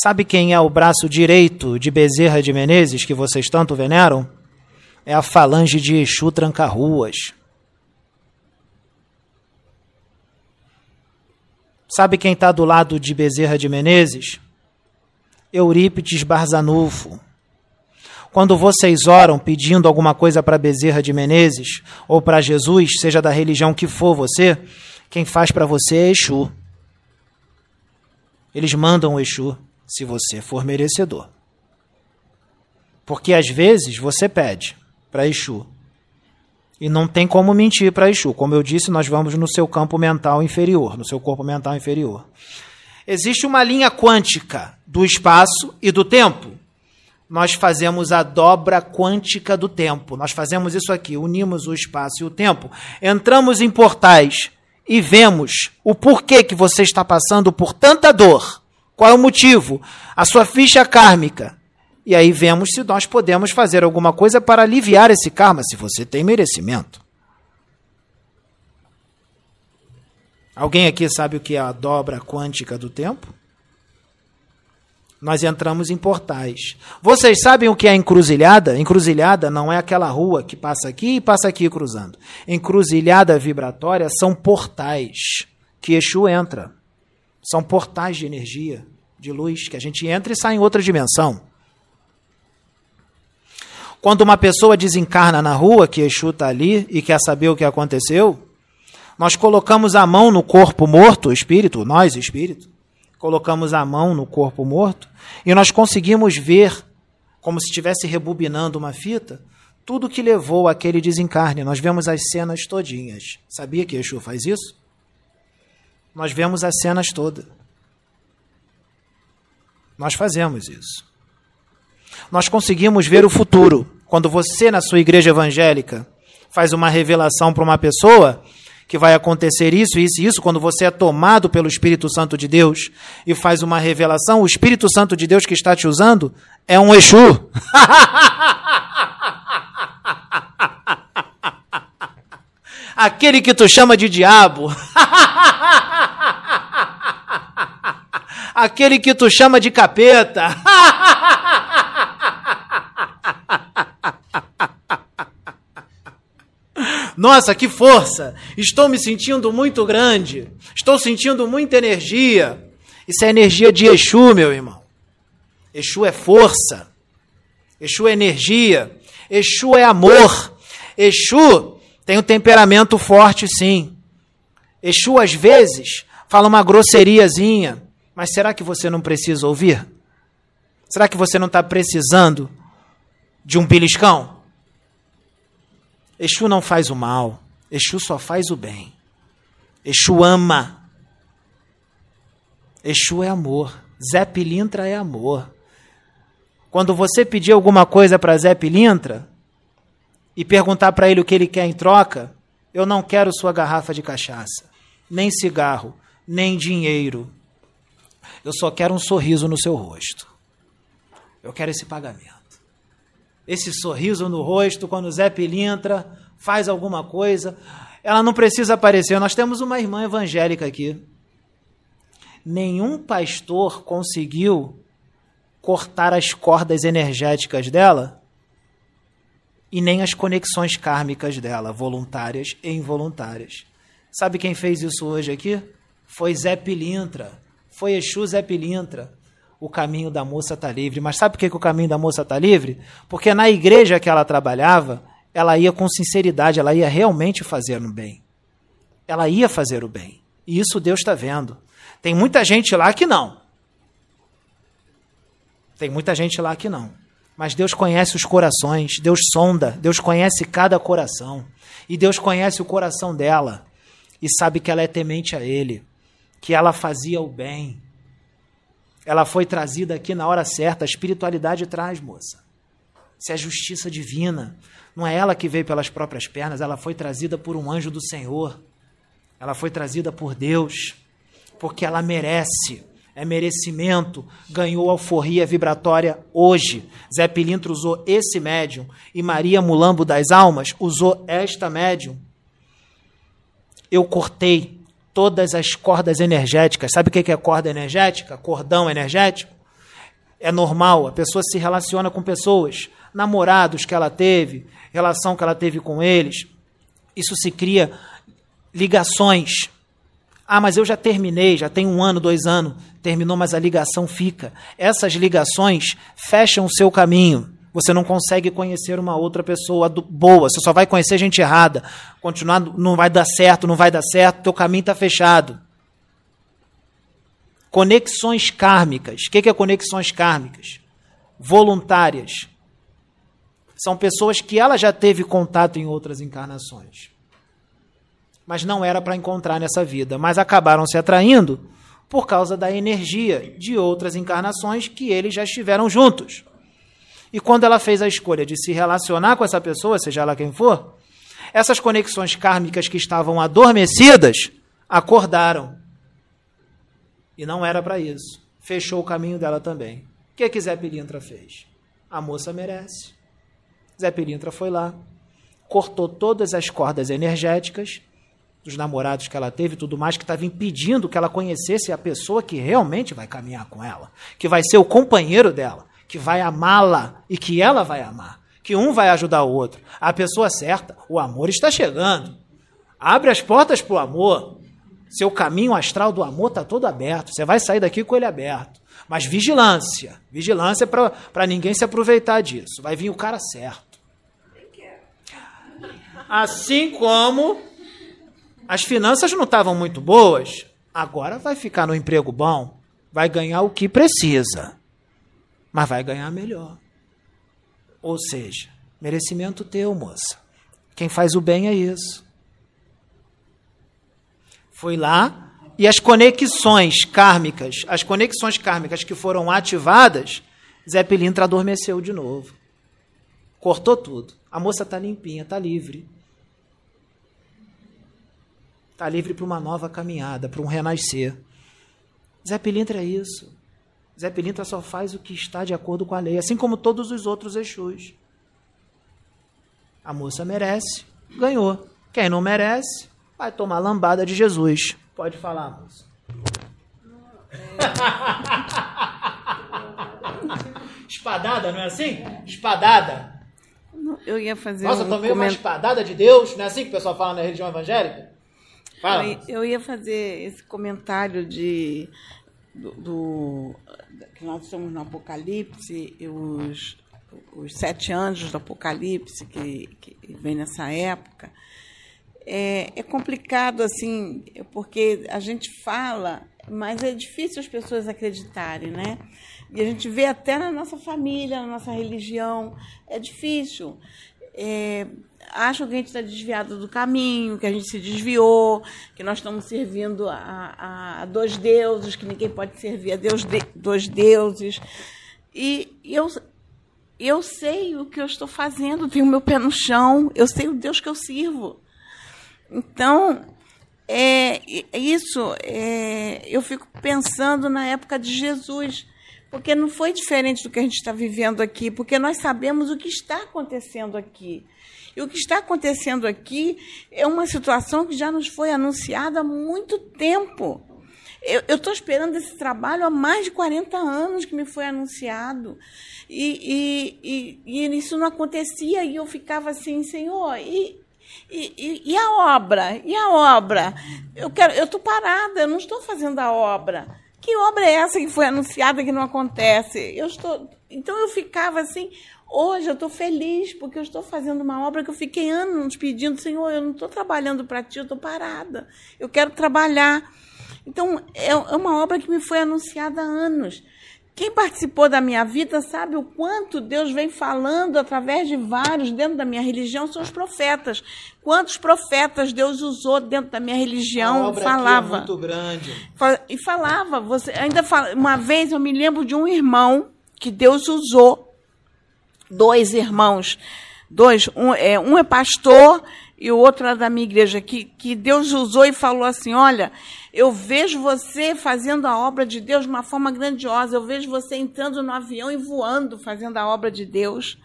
Sabe quem é o braço direito de Bezerra de Menezes que vocês tanto veneram? É a falange de Exu Tranca-Ruas. Sabe quem está do lado de Bezerra de Menezes? Eurípides Barzanufo. Quando vocês oram pedindo alguma coisa para Bezerra de Menezes ou para Jesus, seja da religião que for você, quem faz para você é Exu. Eles mandam o Exu, se você for merecedor. Porque às vezes você pede para Exu e não tem como mentir para Exu. Como eu disse, nós vamos no seu campo mental inferior, no seu corpo mental inferior. Existe uma linha quântica do espaço e do tempo. Nós fazemos a dobra quântica do tempo. Nós fazemos isso aqui, unimos o espaço e o tempo, entramos em portais e vemos o porquê que você está passando por tanta dor. Qual é o motivo? A sua ficha kármica. E aí vemos se nós podemos fazer alguma coisa para aliviar esse karma, se você tem merecimento. Alguém aqui sabe o que é a dobra quântica do tempo? Nós entramos em portais. Vocês sabem o que é encruzilhada? Encruzilhada não é aquela rua que passa aqui e passa aqui cruzando. Encruzilhada vibratória são portais que Exu entra. São portais de energia, de luz, que a gente entra e sai em outra dimensão. Quando uma pessoa desencarna na rua, que Exu está ali e quer saber o que aconteceu, nós colocamos a mão no corpo morto, o espírito, nós, espírito, colocamos a mão no corpo morto e nós conseguimos ver, como se estivesse rebobinando uma fita, tudo que levou aquele desencarne. Nós vemos as cenas todinhas. Sabia que Exu faz isso? Nós vemos as cenas todas. Nós fazemos isso. Nós conseguimos ver o futuro. Quando você, na sua igreja evangélica, faz uma revelação para uma pessoa, que vai acontecer isso, isso e isso, quando você é tomado pelo Espírito Santo de Deus e faz uma revelação, o Espírito Santo de Deus que está te usando é um Exu. Aquele que tu chama de diabo. Aquele que tu chama de capeta. Nossa, que força! Estou me sentindo muito grande. Estou sentindo muita energia. Isso é energia de Exu, meu irmão. Exu é força. Exu é energia. Exu é amor. Exu tem um temperamento forte, sim. Exu, às vezes, fala uma grosseriazinha. Mas será que você não precisa ouvir? Será que você não está precisando de um beliscão? Exu não faz o mal, Exu só faz o bem. Exu ama. Exu é amor. Zé Pilintra é amor. Quando você pedir alguma coisa para Zé Pilintra e perguntar para ele o que ele quer em troca, eu não quero sua garrafa de cachaça, nem cigarro, nem dinheiro. Eu só quero um sorriso no seu rosto. Eu quero esse pagamento esse sorriso no rosto quando Zé Pilintra faz alguma coisa. Ela não precisa aparecer. Nós temos uma irmã evangélica aqui. Nenhum pastor conseguiu cortar as cordas energéticas dela e nem as conexões kármicas dela, voluntárias e involuntárias. Sabe quem fez isso hoje aqui? Foi Zé Pilintra. Foi Exu Zé Pilintra o caminho da moça está livre. Mas sabe por que, que o caminho da moça está livre? Porque na igreja que ela trabalhava, ela ia com sinceridade, ela ia realmente fazer o bem. Ela ia fazer o bem. E isso Deus está vendo. Tem muita gente lá que não. Tem muita gente lá que não. Mas Deus conhece os corações, Deus sonda, Deus conhece cada coração. E Deus conhece o coração dela. E sabe que ela é temente a Ele, que ela fazia o bem, ela foi trazida aqui na hora certa. A espiritualidade traz, moça. Isso é justiça divina. Não é ela que veio pelas próprias pernas, ela foi trazida por um anjo do Senhor. Ela foi trazida por Deus, porque ela merece. é merecimento, ganhou alforria vibratória hoje. Zé Pilintra usou esse médium e Maria Mulambo das Almas usou esta médium. Eu cortei todas as cordas energéticas. Sabe o que é corda energética? Cordão energético? É normal, a pessoa se relaciona com pessoas, namorados que ela teve, relação que ela teve com eles. Isso se cria ligações ah, mas eu já terminei, já tem um ano, dois anos, terminou, mas a ligação fica. Essas ligações fecham o seu caminho. Você não consegue conhecer uma outra pessoa boa, você só vai conhecer gente errada. Continuar não vai dar certo, não vai dar certo, teu caminho está fechado. Conexões kármicas. O que é conexões kármicas? Voluntárias. São pessoas que ela já teve contato em outras encarnações mas não era para encontrar nessa vida, mas acabaram se atraindo por causa da energia de outras encarnações que eles já estiveram juntos. E quando ela fez a escolha de se relacionar com essa pessoa, seja ela quem for, essas conexões kármicas que estavam adormecidas acordaram. E não era para isso. Fechou o caminho dela também. O que, é que Zé Pilintra fez? A moça merece. Zé Pilintra foi lá, cortou todas as cordas energéticas dos namorados que ela teve tudo mais, que estava impedindo que ela conhecesse a pessoa que realmente vai caminhar com ela, que vai ser o companheiro dela, que vai amá-la e que ela vai amar, que um vai ajudar o outro. A pessoa certa, o amor está chegando. Abre as portas para o amor. Seu caminho astral do amor está todo aberto. Você vai sair daqui com ele aberto. Mas vigilância. Vigilância para ninguém se aproveitar disso. Vai vir o cara certo. Assim como as finanças não estavam muito boas, agora vai ficar no emprego bom, vai ganhar o que precisa, mas vai ganhar melhor. Ou seja, merecimento teu, moça. Quem faz o bem é isso. Foi lá e as conexões kármicas, as conexões kármicas que foram ativadas, Zé Pilintra adormeceu de novo. Cortou tudo. A moça está limpinha, está livre. Está livre para uma nova caminhada, para um renascer. Zé Pilintra é isso. Zé Pilintra só faz o que está de acordo com a lei, assim como todos os outros Exus. A moça merece, ganhou. Quem não merece, vai tomar lambada de Jesus. Pode falar, moça. espadada, não é assim? Espadada. Eu ia fazer Nossa, um tomei coment... uma espadada de Deus, não é assim que o pessoal fala na religião evangélica? Fala. Eu, eu ia fazer esse comentário de do, do, que nós estamos no Apocalipse, os, os sete anjos do Apocalipse que, que vem nessa época. É, é complicado assim, porque a gente fala, mas é difícil as pessoas acreditarem, né? E a gente vê até na nossa família, na nossa religião, é difícil. É, acham que a gente está desviado do caminho, que a gente se desviou, que nós estamos servindo a, a, dois deuses, que ninguém pode servir a Deus de, dois deuses. E, eu, eu sei o que eu estou fazendo, tenho meu pé no chão, eu sei o Deus que eu sirvo. Então, é, isso, é, eu fico pensando na época de Jesus, porque não foi diferente do que a gente está vivendo aqui, porque nós sabemos o que está acontecendo aqui. E o que está acontecendo aqui é uma situação que já nos foi anunciada há muito tempo. Eu estou esperando esse trabalho há mais de 40 anos que me foi anunciado. E, e, e, e isso não acontecia e eu ficava assim, Senhor, e, e, a obra? E a obra? Eu quero, eu estou parada, eu não estou fazendo a obra. Que obra é essa que foi anunciada que não acontece? Eu estou, então eu ficava assim, Hoje eu estou feliz porque eu estou fazendo uma obra que eu fiquei anos pedindo, Senhor, eu não estou trabalhando para ti, eu estou parada. Eu quero trabalhar. Então, é, é uma obra que me foi anunciada há anos. Quem participou da minha vida sabe o quanto Deus vem falando através de vários dentro da minha religião são os profetas. Quantos profetas Deus usou dentro da minha religião? A obra falava. Aqui é muito grande. E falava, você ainda fala, uma vez eu me lembro de um irmão que Deus usou dois irmãos, dois, um é, um é pastor e o outro era da minha igreja, que, que Deus usou e falou assim: Olha, eu vejo você fazendo a obra de Deus de uma forma grandiosa, eu vejo você entrando no avião e voando, fazendo a obra de Deus.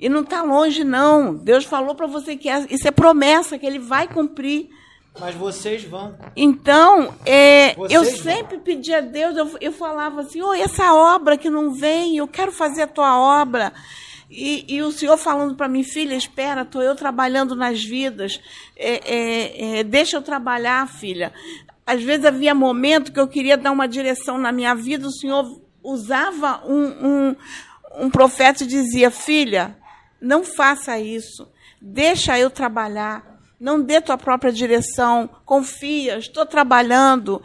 E não está longe, não. Deus falou para você que é, isso é promessa, que Ele vai cumprir. Mas vocês vão. Então, é, Vocês eu vão. sempre pedi a Deus, eu, eu falava assim, oh, essa obra que não vem, eu quero fazer a tua obra. E, e o Senhor falando para mim, filha, espera, estou eu trabalhando nas vidas, é, é, é, deixa eu trabalhar, filha. Às vezes havia momento que eu queria dar uma direção na minha vida, o Senhor usava um, um, um profeta e dizia, filha, não faça isso, deixa eu trabalhar. Não dê tua própria direção, confia, estou trabalhando,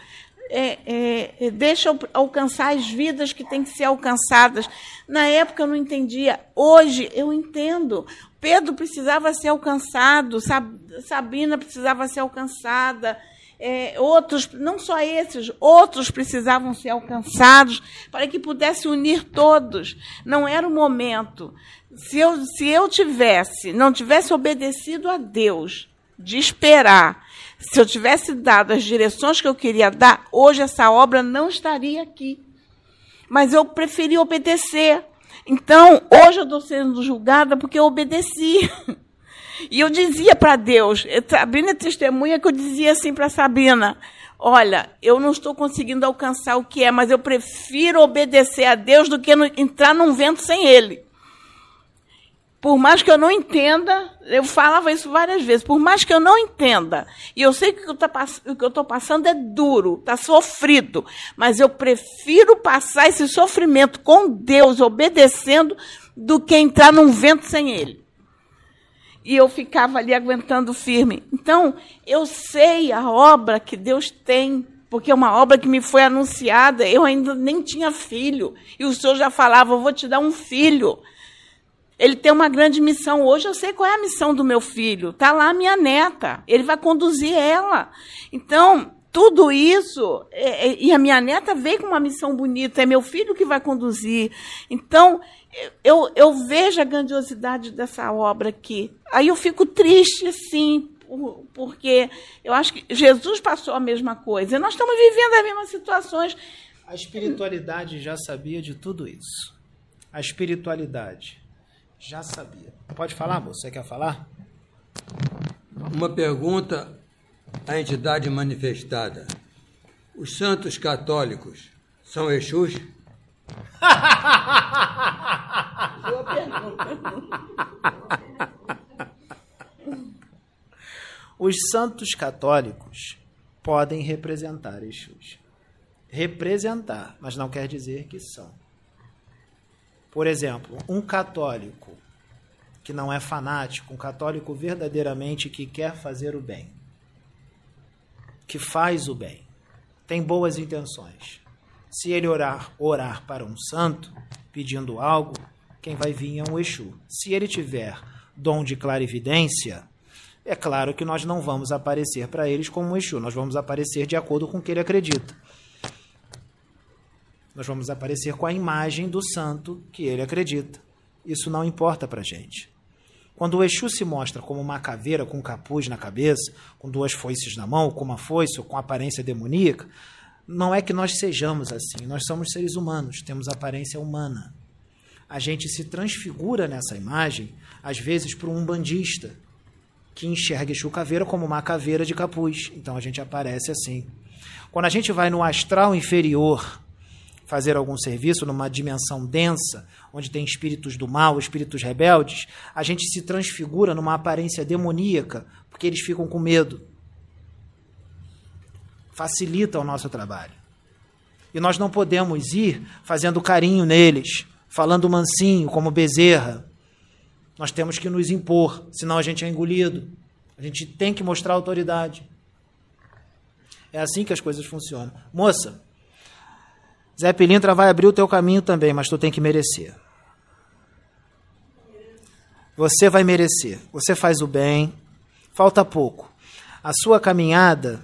é, é, é, deixa alcançar as vidas que têm que ser alcançadas. Na época eu não entendia, hoje eu entendo. Pedro precisava ser alcançado, Sab- Sabina precisava ser alcançada, é, outros, não só esses, outros precisavam ser alcançados para que pudesse unir todos. Não era o momento. Se eu, se eu tivesse, não tivesse obedecido a Deus, de esperar, se eu tivesse dado as direções que eu queria dar, hoje essa obra não estaria aqui. Mas eu preferi obedecer. Então, hoje eu estou sendo julgada porque eu obedeci. E eu dizia para Deus, Sabrina é testemunha que eu dizia assim para Sabrina: Olha, eu não estou conseguindo alcançar o que é, mas eu prefiro obedecer a Deus do que entrar num vento sem Ele. Por mais que eu não entenda, eu falava isso várias vezes, por mais que eu não entenda, e eu sei que o que eu eu estou passando é duro, está sofrido, mas eu prefiro passar esse sofrimento com Deus, obedecendo, do que entrar num vento sem Ele e eu ficava ali aguentando firme. Então, eu sei a obra que Deus tem, porque é uma obra que me foi anunciada. Eu ainda nem tinha filho, e o Senhor já falava: Eu vou te dar um filho. Ele tem uma grande missão. Hoje eu sei qual é a missão do meu filho. Está lá a minha neta. Ele vai conduzir ela. Então, tudo isso, é, é, e a minha neta veio com uma missão bonita, é meu filho que vai conduzir. Então, eu, eu vejo a grandiosidade dessa obra aqui. Aí eu fico triste, sim, por- porque eu acho que Jesus passou a mesma coisa. Nós estamos vivendo as mesmas situações. A espiritualidade já sabia de tudo isso. A espiritualidade já sabia. Pode falar, moço? Você quer falar? Uma pergunta à entidade manifestada. Os santos católicos são Exus? Os santos católicos podem representar Exus. Representar, mas não quer dizer que são. Por exemplo, um católico que não é fanático, um católico verdadeiramente que quer fazer o bem, que faz o bem, tem boas intenções. Se ele orar, orar para um santo, pedindo algo, quem vai vir é um Exu. Se ele tiver dom de clarividência, é claro que nós não vamos aparecer para eles como um Exu, nós vamos aparecer de acordo com o que ele acredita. Nós vamos aparecer com a imagem do santo que ele acredita. Isso não importa para a gente. Quando o Exu se mostra como uma caveira com um capuz na cabeça, com duas foices na mão, com uma foice ou com aparência demoníaca, não é que nós sejamos assim. Nós somos seres humanos, temos aparência humana. A gente se transfigura nessa imagem, às vezes, para um bandista que enxerga Exu caveira como uma caveira de capuz. Então a gente aparece assim. Quando a gente vai no astral inferior fazer algum serviço numa dimensão densa, onde tem espíritos do mal, espíritos rebeldes, a gente se transfigura numa aparência demoníaca, porque eles ficam com medo. Facilita o nosso trabalho. E nós não podemos ir fazendo carinho neles, falando mansinho, como bezerra. Nós temos que nos impor, senão a gente é engolido. A gente tem que mostrar autoridade. É assim que as coisas funcionam. Moça, Zé Pilintra vai abrir o teu caminho também, mas tu tem que merecer. Você vai merecer. Você faz o bem. Falta pouco. A sua caminhada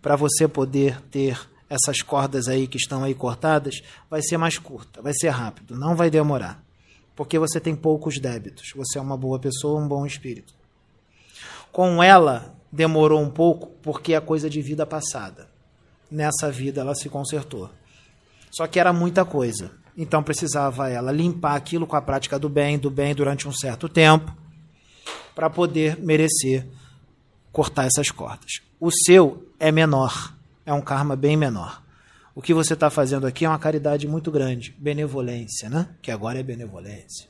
para você poder ter essas cordas aí que estão aí cortadas vai ser mais curta, vai ser rápido, não vai demorar. Porque você tem poucos débitos. Você é uma boa pessoa, um bom espírito. Com ela demorou um pouco porque é coisa de vida passada. Nessa vida ela se consertou. Só que era muita coisa. Então precisava ela limpar aquilo com a prática do bem, do bem durante um certo tempo, para poder merecer cortar essas cordas. O seu é menor, é um karma bem menor. O que você está fazendo aqui é uma caridade muito grande, benevolência, né? Que agora é benevolência.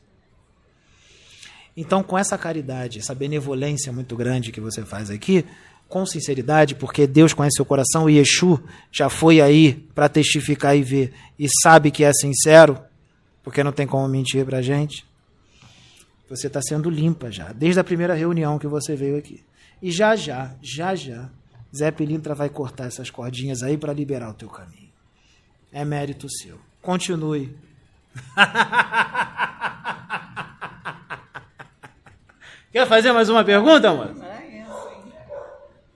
Então, com essa caridade, essa benevolência muito grande que você faz aqui, com sinceridade, porque Deus conhece seu coração e Yeshu já foi aí para testificar e ver e sabe que é sincero, porque não tem como mentir para a gente. Você está sendo limpa já, desde a primeira reunião que você veio aqui. E já já, já já, Zé Pilintra vai cortar essas cordinhas aí para liberar o teu caminho. É mérito seu. Continue. Quer fazer mais uma pergunta, amor?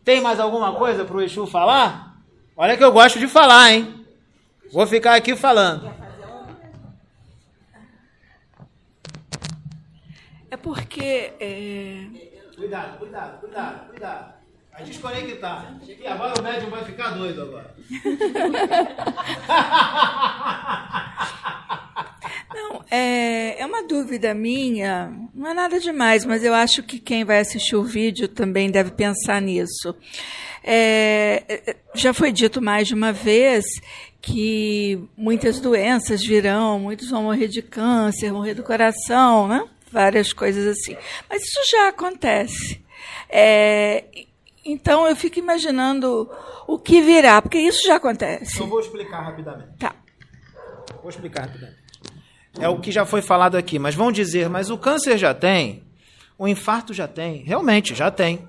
Tem mais alguma coisa para o Exu falar? Olha que eu gosto de falar, hein? Vou ficar aqui falando. É porque. É... Cuidado, cuidado, cuidado, cuidado. Vai desconectar. E agora o médium vai ficar doido agora. Não, é, é uma dúvida minha, não é nada demais, mas eu acho que quem vai assistir o vídeo também deve pensar nisso. É, é, já foi dito mais de uma vez que muitas doenças virão, muitos vão morrer de câncer, morrer do coração, né? várias coisas assim. Mas isso já acontece. É, então eu fico imaginando o que virá, porque isso já acontece. Eu vou explicar rapidamente. Tá. Vou explicar rapidamente é o que já foi falado aqui, mas vão dizer, mas o câncer já tem, o infarto já tem, realmente já tem.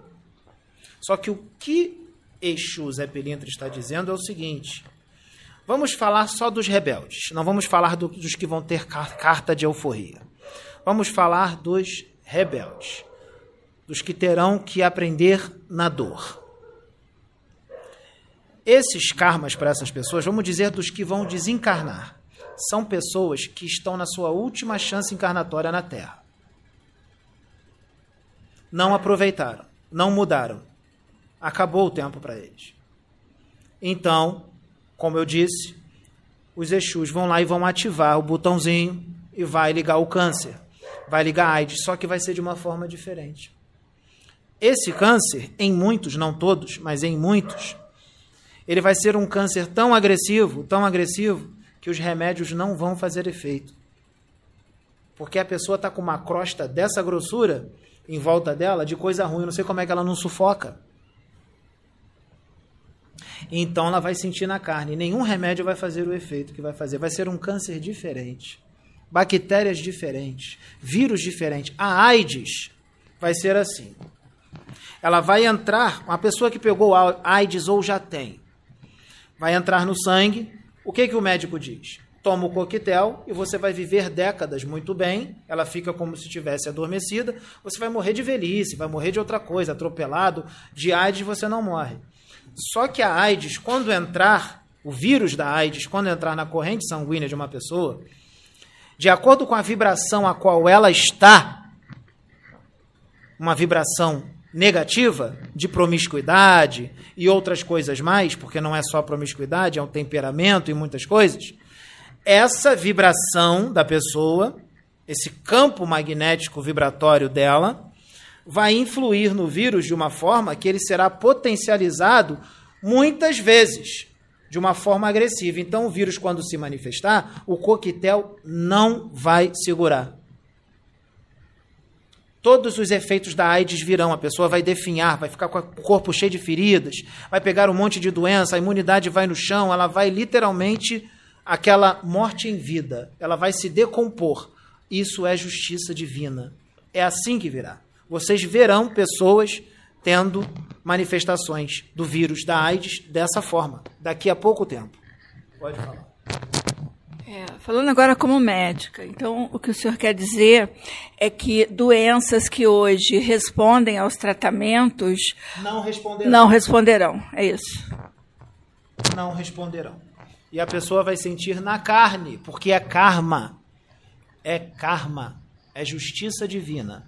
Só que o que Exu Zé Pilintra está dizendo é o seguinte: vamos falar só dos rebeldes, não vamos falar do, dos que vão ter carta de euforia. Vamos falar dos rebeldes, dos que terão que aprender na dor. Esses karmas para essas pessoas, vamos dizer dos que vão desencarnar são pessoas que estão na sua última chance encarnatória na Terra. Não aproveitaram, não mudaram. Acabou o tempo para eles. Então, como eu disse, os Exus vão lá e vão ativar o botãozinho e vai ligar o câncer. Vai ligar a AIDS, só que vai ser de uma forma diferente. Esse câncer, em muitos, não todos, mas em muitos, ele vai ser um câncer tão agressivo, tão agressivo, que os remédios não vão fazer efeito. Porque a pessoa está com uma crosta dessa grossura em volta dela de coisa ruim, não sei como é que ela não sufoca. Então ela vai sentir na carne. Nenhum remédio vai fazer o efeito que vai fazer. Vai ser um câncer diferente, bactérias diferentes, vírus diferentes. A AIDS vai ser assim. Ela vai entrar, uma pessoa que pegou AIDS ou já tem, vai entrar no sangue, o que, que o médico diz? Toma o coquetel e você vai viver décadas muito bem. Ela fica como se estivesse adormecida. Você vai morrer de velhice, vai morrer de outra coisa, atropelado. De AIDS você não morre. Só que a AIDS, quando entrar, o vírus da AIDS, quando entrar na corrente sanguínea de uma pessoa, de acordo com a vibração a qual ela está, uma vibração negativa de promiscuidade e outras coisas mais, porque não é só promiscuidade, é um temperamento e muitas coisas. Essa vibração da pessoa, esse campo magnético vibratório dela, vai influir no vírus de uma forma que ele será potencializado muitas vezes, de uma forma agressiva. Então, o vírus, quando se manifestar, o coquetel não vai segurar todos os efeitos da AIDS virão. A pessoa vai definhar, vai ficar com o corpo cheio de feridas, vai pegar um monte de doença, a imunidade vai no chão, ela vai literalmente aquela morte em vida, ela vai se decompor. Isso é justiça divina. É assim que virá. Vocês verão pessoas tendo manifestações do vírus da AIDS dessa forma, daqui a pouco tempo. Pode falar. É, falando agora como médica, então o que o senhor quer dizer é que doenças que hoje respondem aos tratamentos não responderão. Não responderão, é isso. Não responderão. E a pessoa vai sentir na carne, porque é karma. É karma, é justiça divina.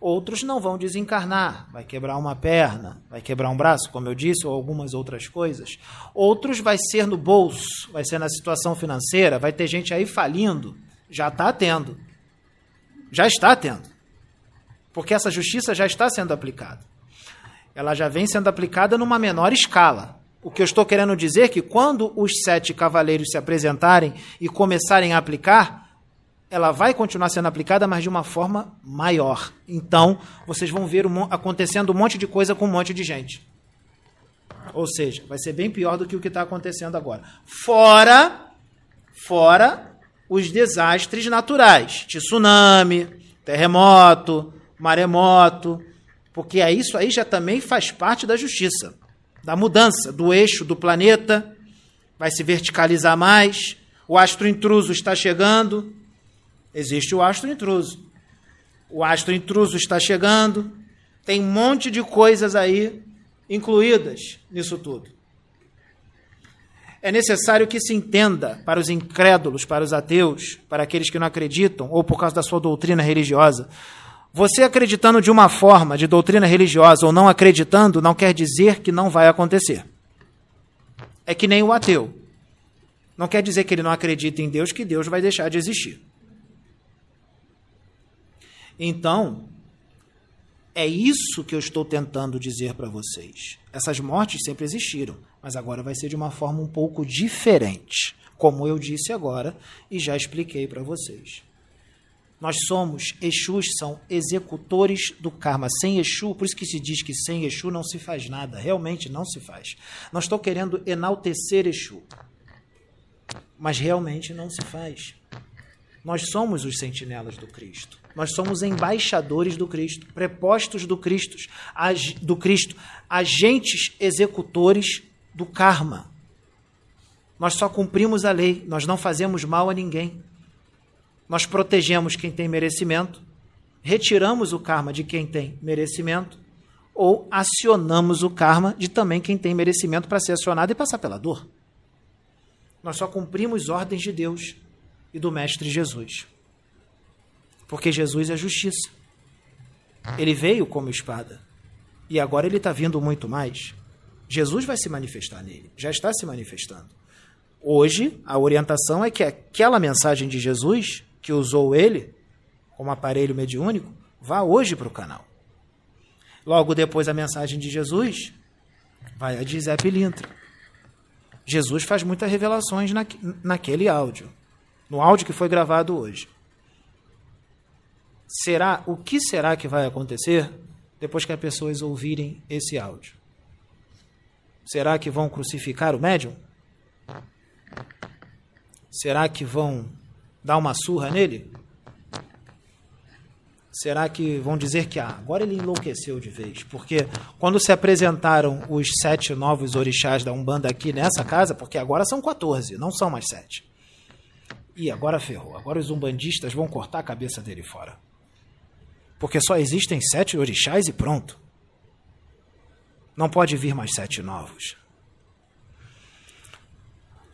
Outros não vão desencarnar, vai quebrar uma perna, vai quebrar um braço, como eu disse, ou algumas outras coisas. Outros vai ser no bolso, vai ser na situação financeira, vai ter gente aí falindo. Já está tendo. Já está tendo. Porque essa justiça já está sendo aplicada. Ela já vem sendo aplicada numa menor escala. O que eu estou querendo dizer é que quando os sete cavaleiros se apresentarem e começarem a aplicar, ela vai continuar sendo aplicada, mas de uma forma maior. Então, vocês vão ver um, acontecendo um monte de coisa com um monte de gente. Ou seja, vai ser bem pior do que o que está acontecendo agora. Fora, fora os desastres naturais, tsunami, terremoto, maremoto, porque isso aí já também faz parte da justiça, da mudança do eixo do planeta, vai se verticalizar mais, o astro intruso está chegando, Existe o astro intruso. O astro intruso está chegando. Tem um monte de coisas aí incluídas nisso tudo. É necessário que se entenda para os incrédulos, para os ateus, para aqueles que não acreditam, ou por causa da sua doutrina religiosa. Você acreditando de uma forma de doutrina religiosa ou não acreditando, não quer dizer que não vai acontecer. É que nem o ateu. Não quer dizer que ele não acredita em Deus que Deus vai deixar de existir. Então, é isso que eu estou tentando dizer para vocês. Essas mortes sempre existiram, mas agora vai ser de uma forma um pouco diferente, como eu disse agora e já expliquei para vocês. Nós somos, Exus são executores do karma. Sem Exu, por isso que se diz que sem Exu não se faz nada. Realmente não se faz. Não estou querendo enaltecer Exu, mas realmente não se faz. Nós somos os sentinelas do Cristo. Nós somos embaixadores do Cristo, prepostos do Cristo, do Cristo, agentes executores do karma. Nós só cumprimos a lei, nós não fazemos mal a ninguém. Nós protegemos quem tem merecimento, retiramos o karma de quem tem merecimento, ou acionamos o karma de também quem tem merecimento para ser acionado e passar pela dor. Nós só cumprimos ordens de Deus e do Mestre Jesus. Porque Jesus é justiça. Ele veio como espada. E agora ele está vindo muito mais. Jesus vai se manifestar nele. Já está se manifestando. Hoje, a orientação é que aquela mensagem de Jesus, que usou ele como aparelho mediúnico, vá hoje para o canal. Logo depois, a mensagem de Jesus vai a de Zé Pilintra. Jesus faz muitas revelações na, naquele áudio, no áudio que foi gravado hoje será o que será que vai acontecer depois que as pessoas ouvirem esse áudio? Será que vão crucificar o médium? Será que vão dar uma surra nele? Será que vão dizer que ah, agora ele enlouqueceu de vez? Porque quando se apresentaram os sete novos orixás da Umbanda aqui nessa casa, porque agora são 14, não são mais sete. E agora ferrou. Agora os umbandistas vão cortar a cabeça dele fora porque só existem sete orixás e pronto. Não pode vir mais sete novos.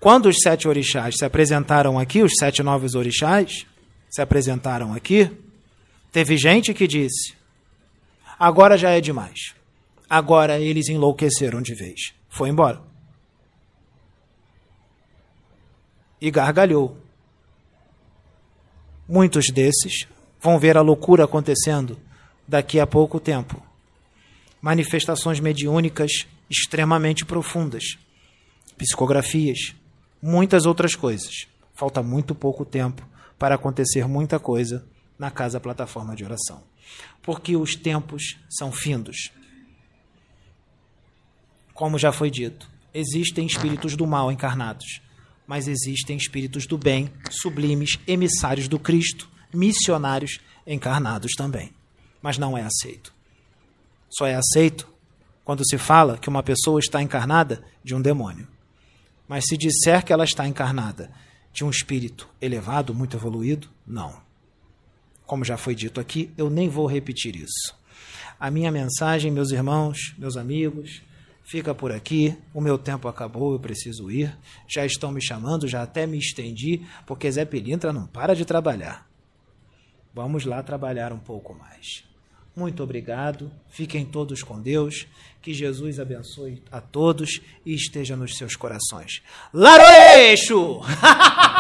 Quando os sete orixás se apresentaram aqui, os sete novos orixás se apresentaram aqui, teve gente que disse: agora já é demais. Agora eles enlouqueceram de vez. Foi embora. E gargalhou. Muitos desses vão ver a loucura acontecendo daqui a pouco tempo. Manifestações mediúnicas extremamente profundas, psicografias, muitas outras coisas. Falta muito pouco tempo para acontecer muita coisa na casa plataforma de oração. Porque os tempos são findos. Como já foi dito, existem espíritos do mal encarnados, mas existem espíritos do bem, sublimes, emissários do Cristo, missionários encarnados também. Mas não é aceito. Só é aceito quando se fala que uma pessoa está encarnada de um demônio. Mas se disser que ela está encarnada de um espírito elevado, muito evoluído, não. Como já foi dito aqui, eu nem vou repetir isso. A minha mensagem, meus irmãos, meus amigos, fica por aqui. O meu tempo acabou, eu preciso ir. Já estão me chamando, já até me estendi, porque Zé Pilintra não para de trabalhar. Vamos lá trabalhar um pouco mais. Muito obrigado. Fiquem todos com Deus. Que Jesus abençoe a todos e esteja nos seus corações. Laroeixo!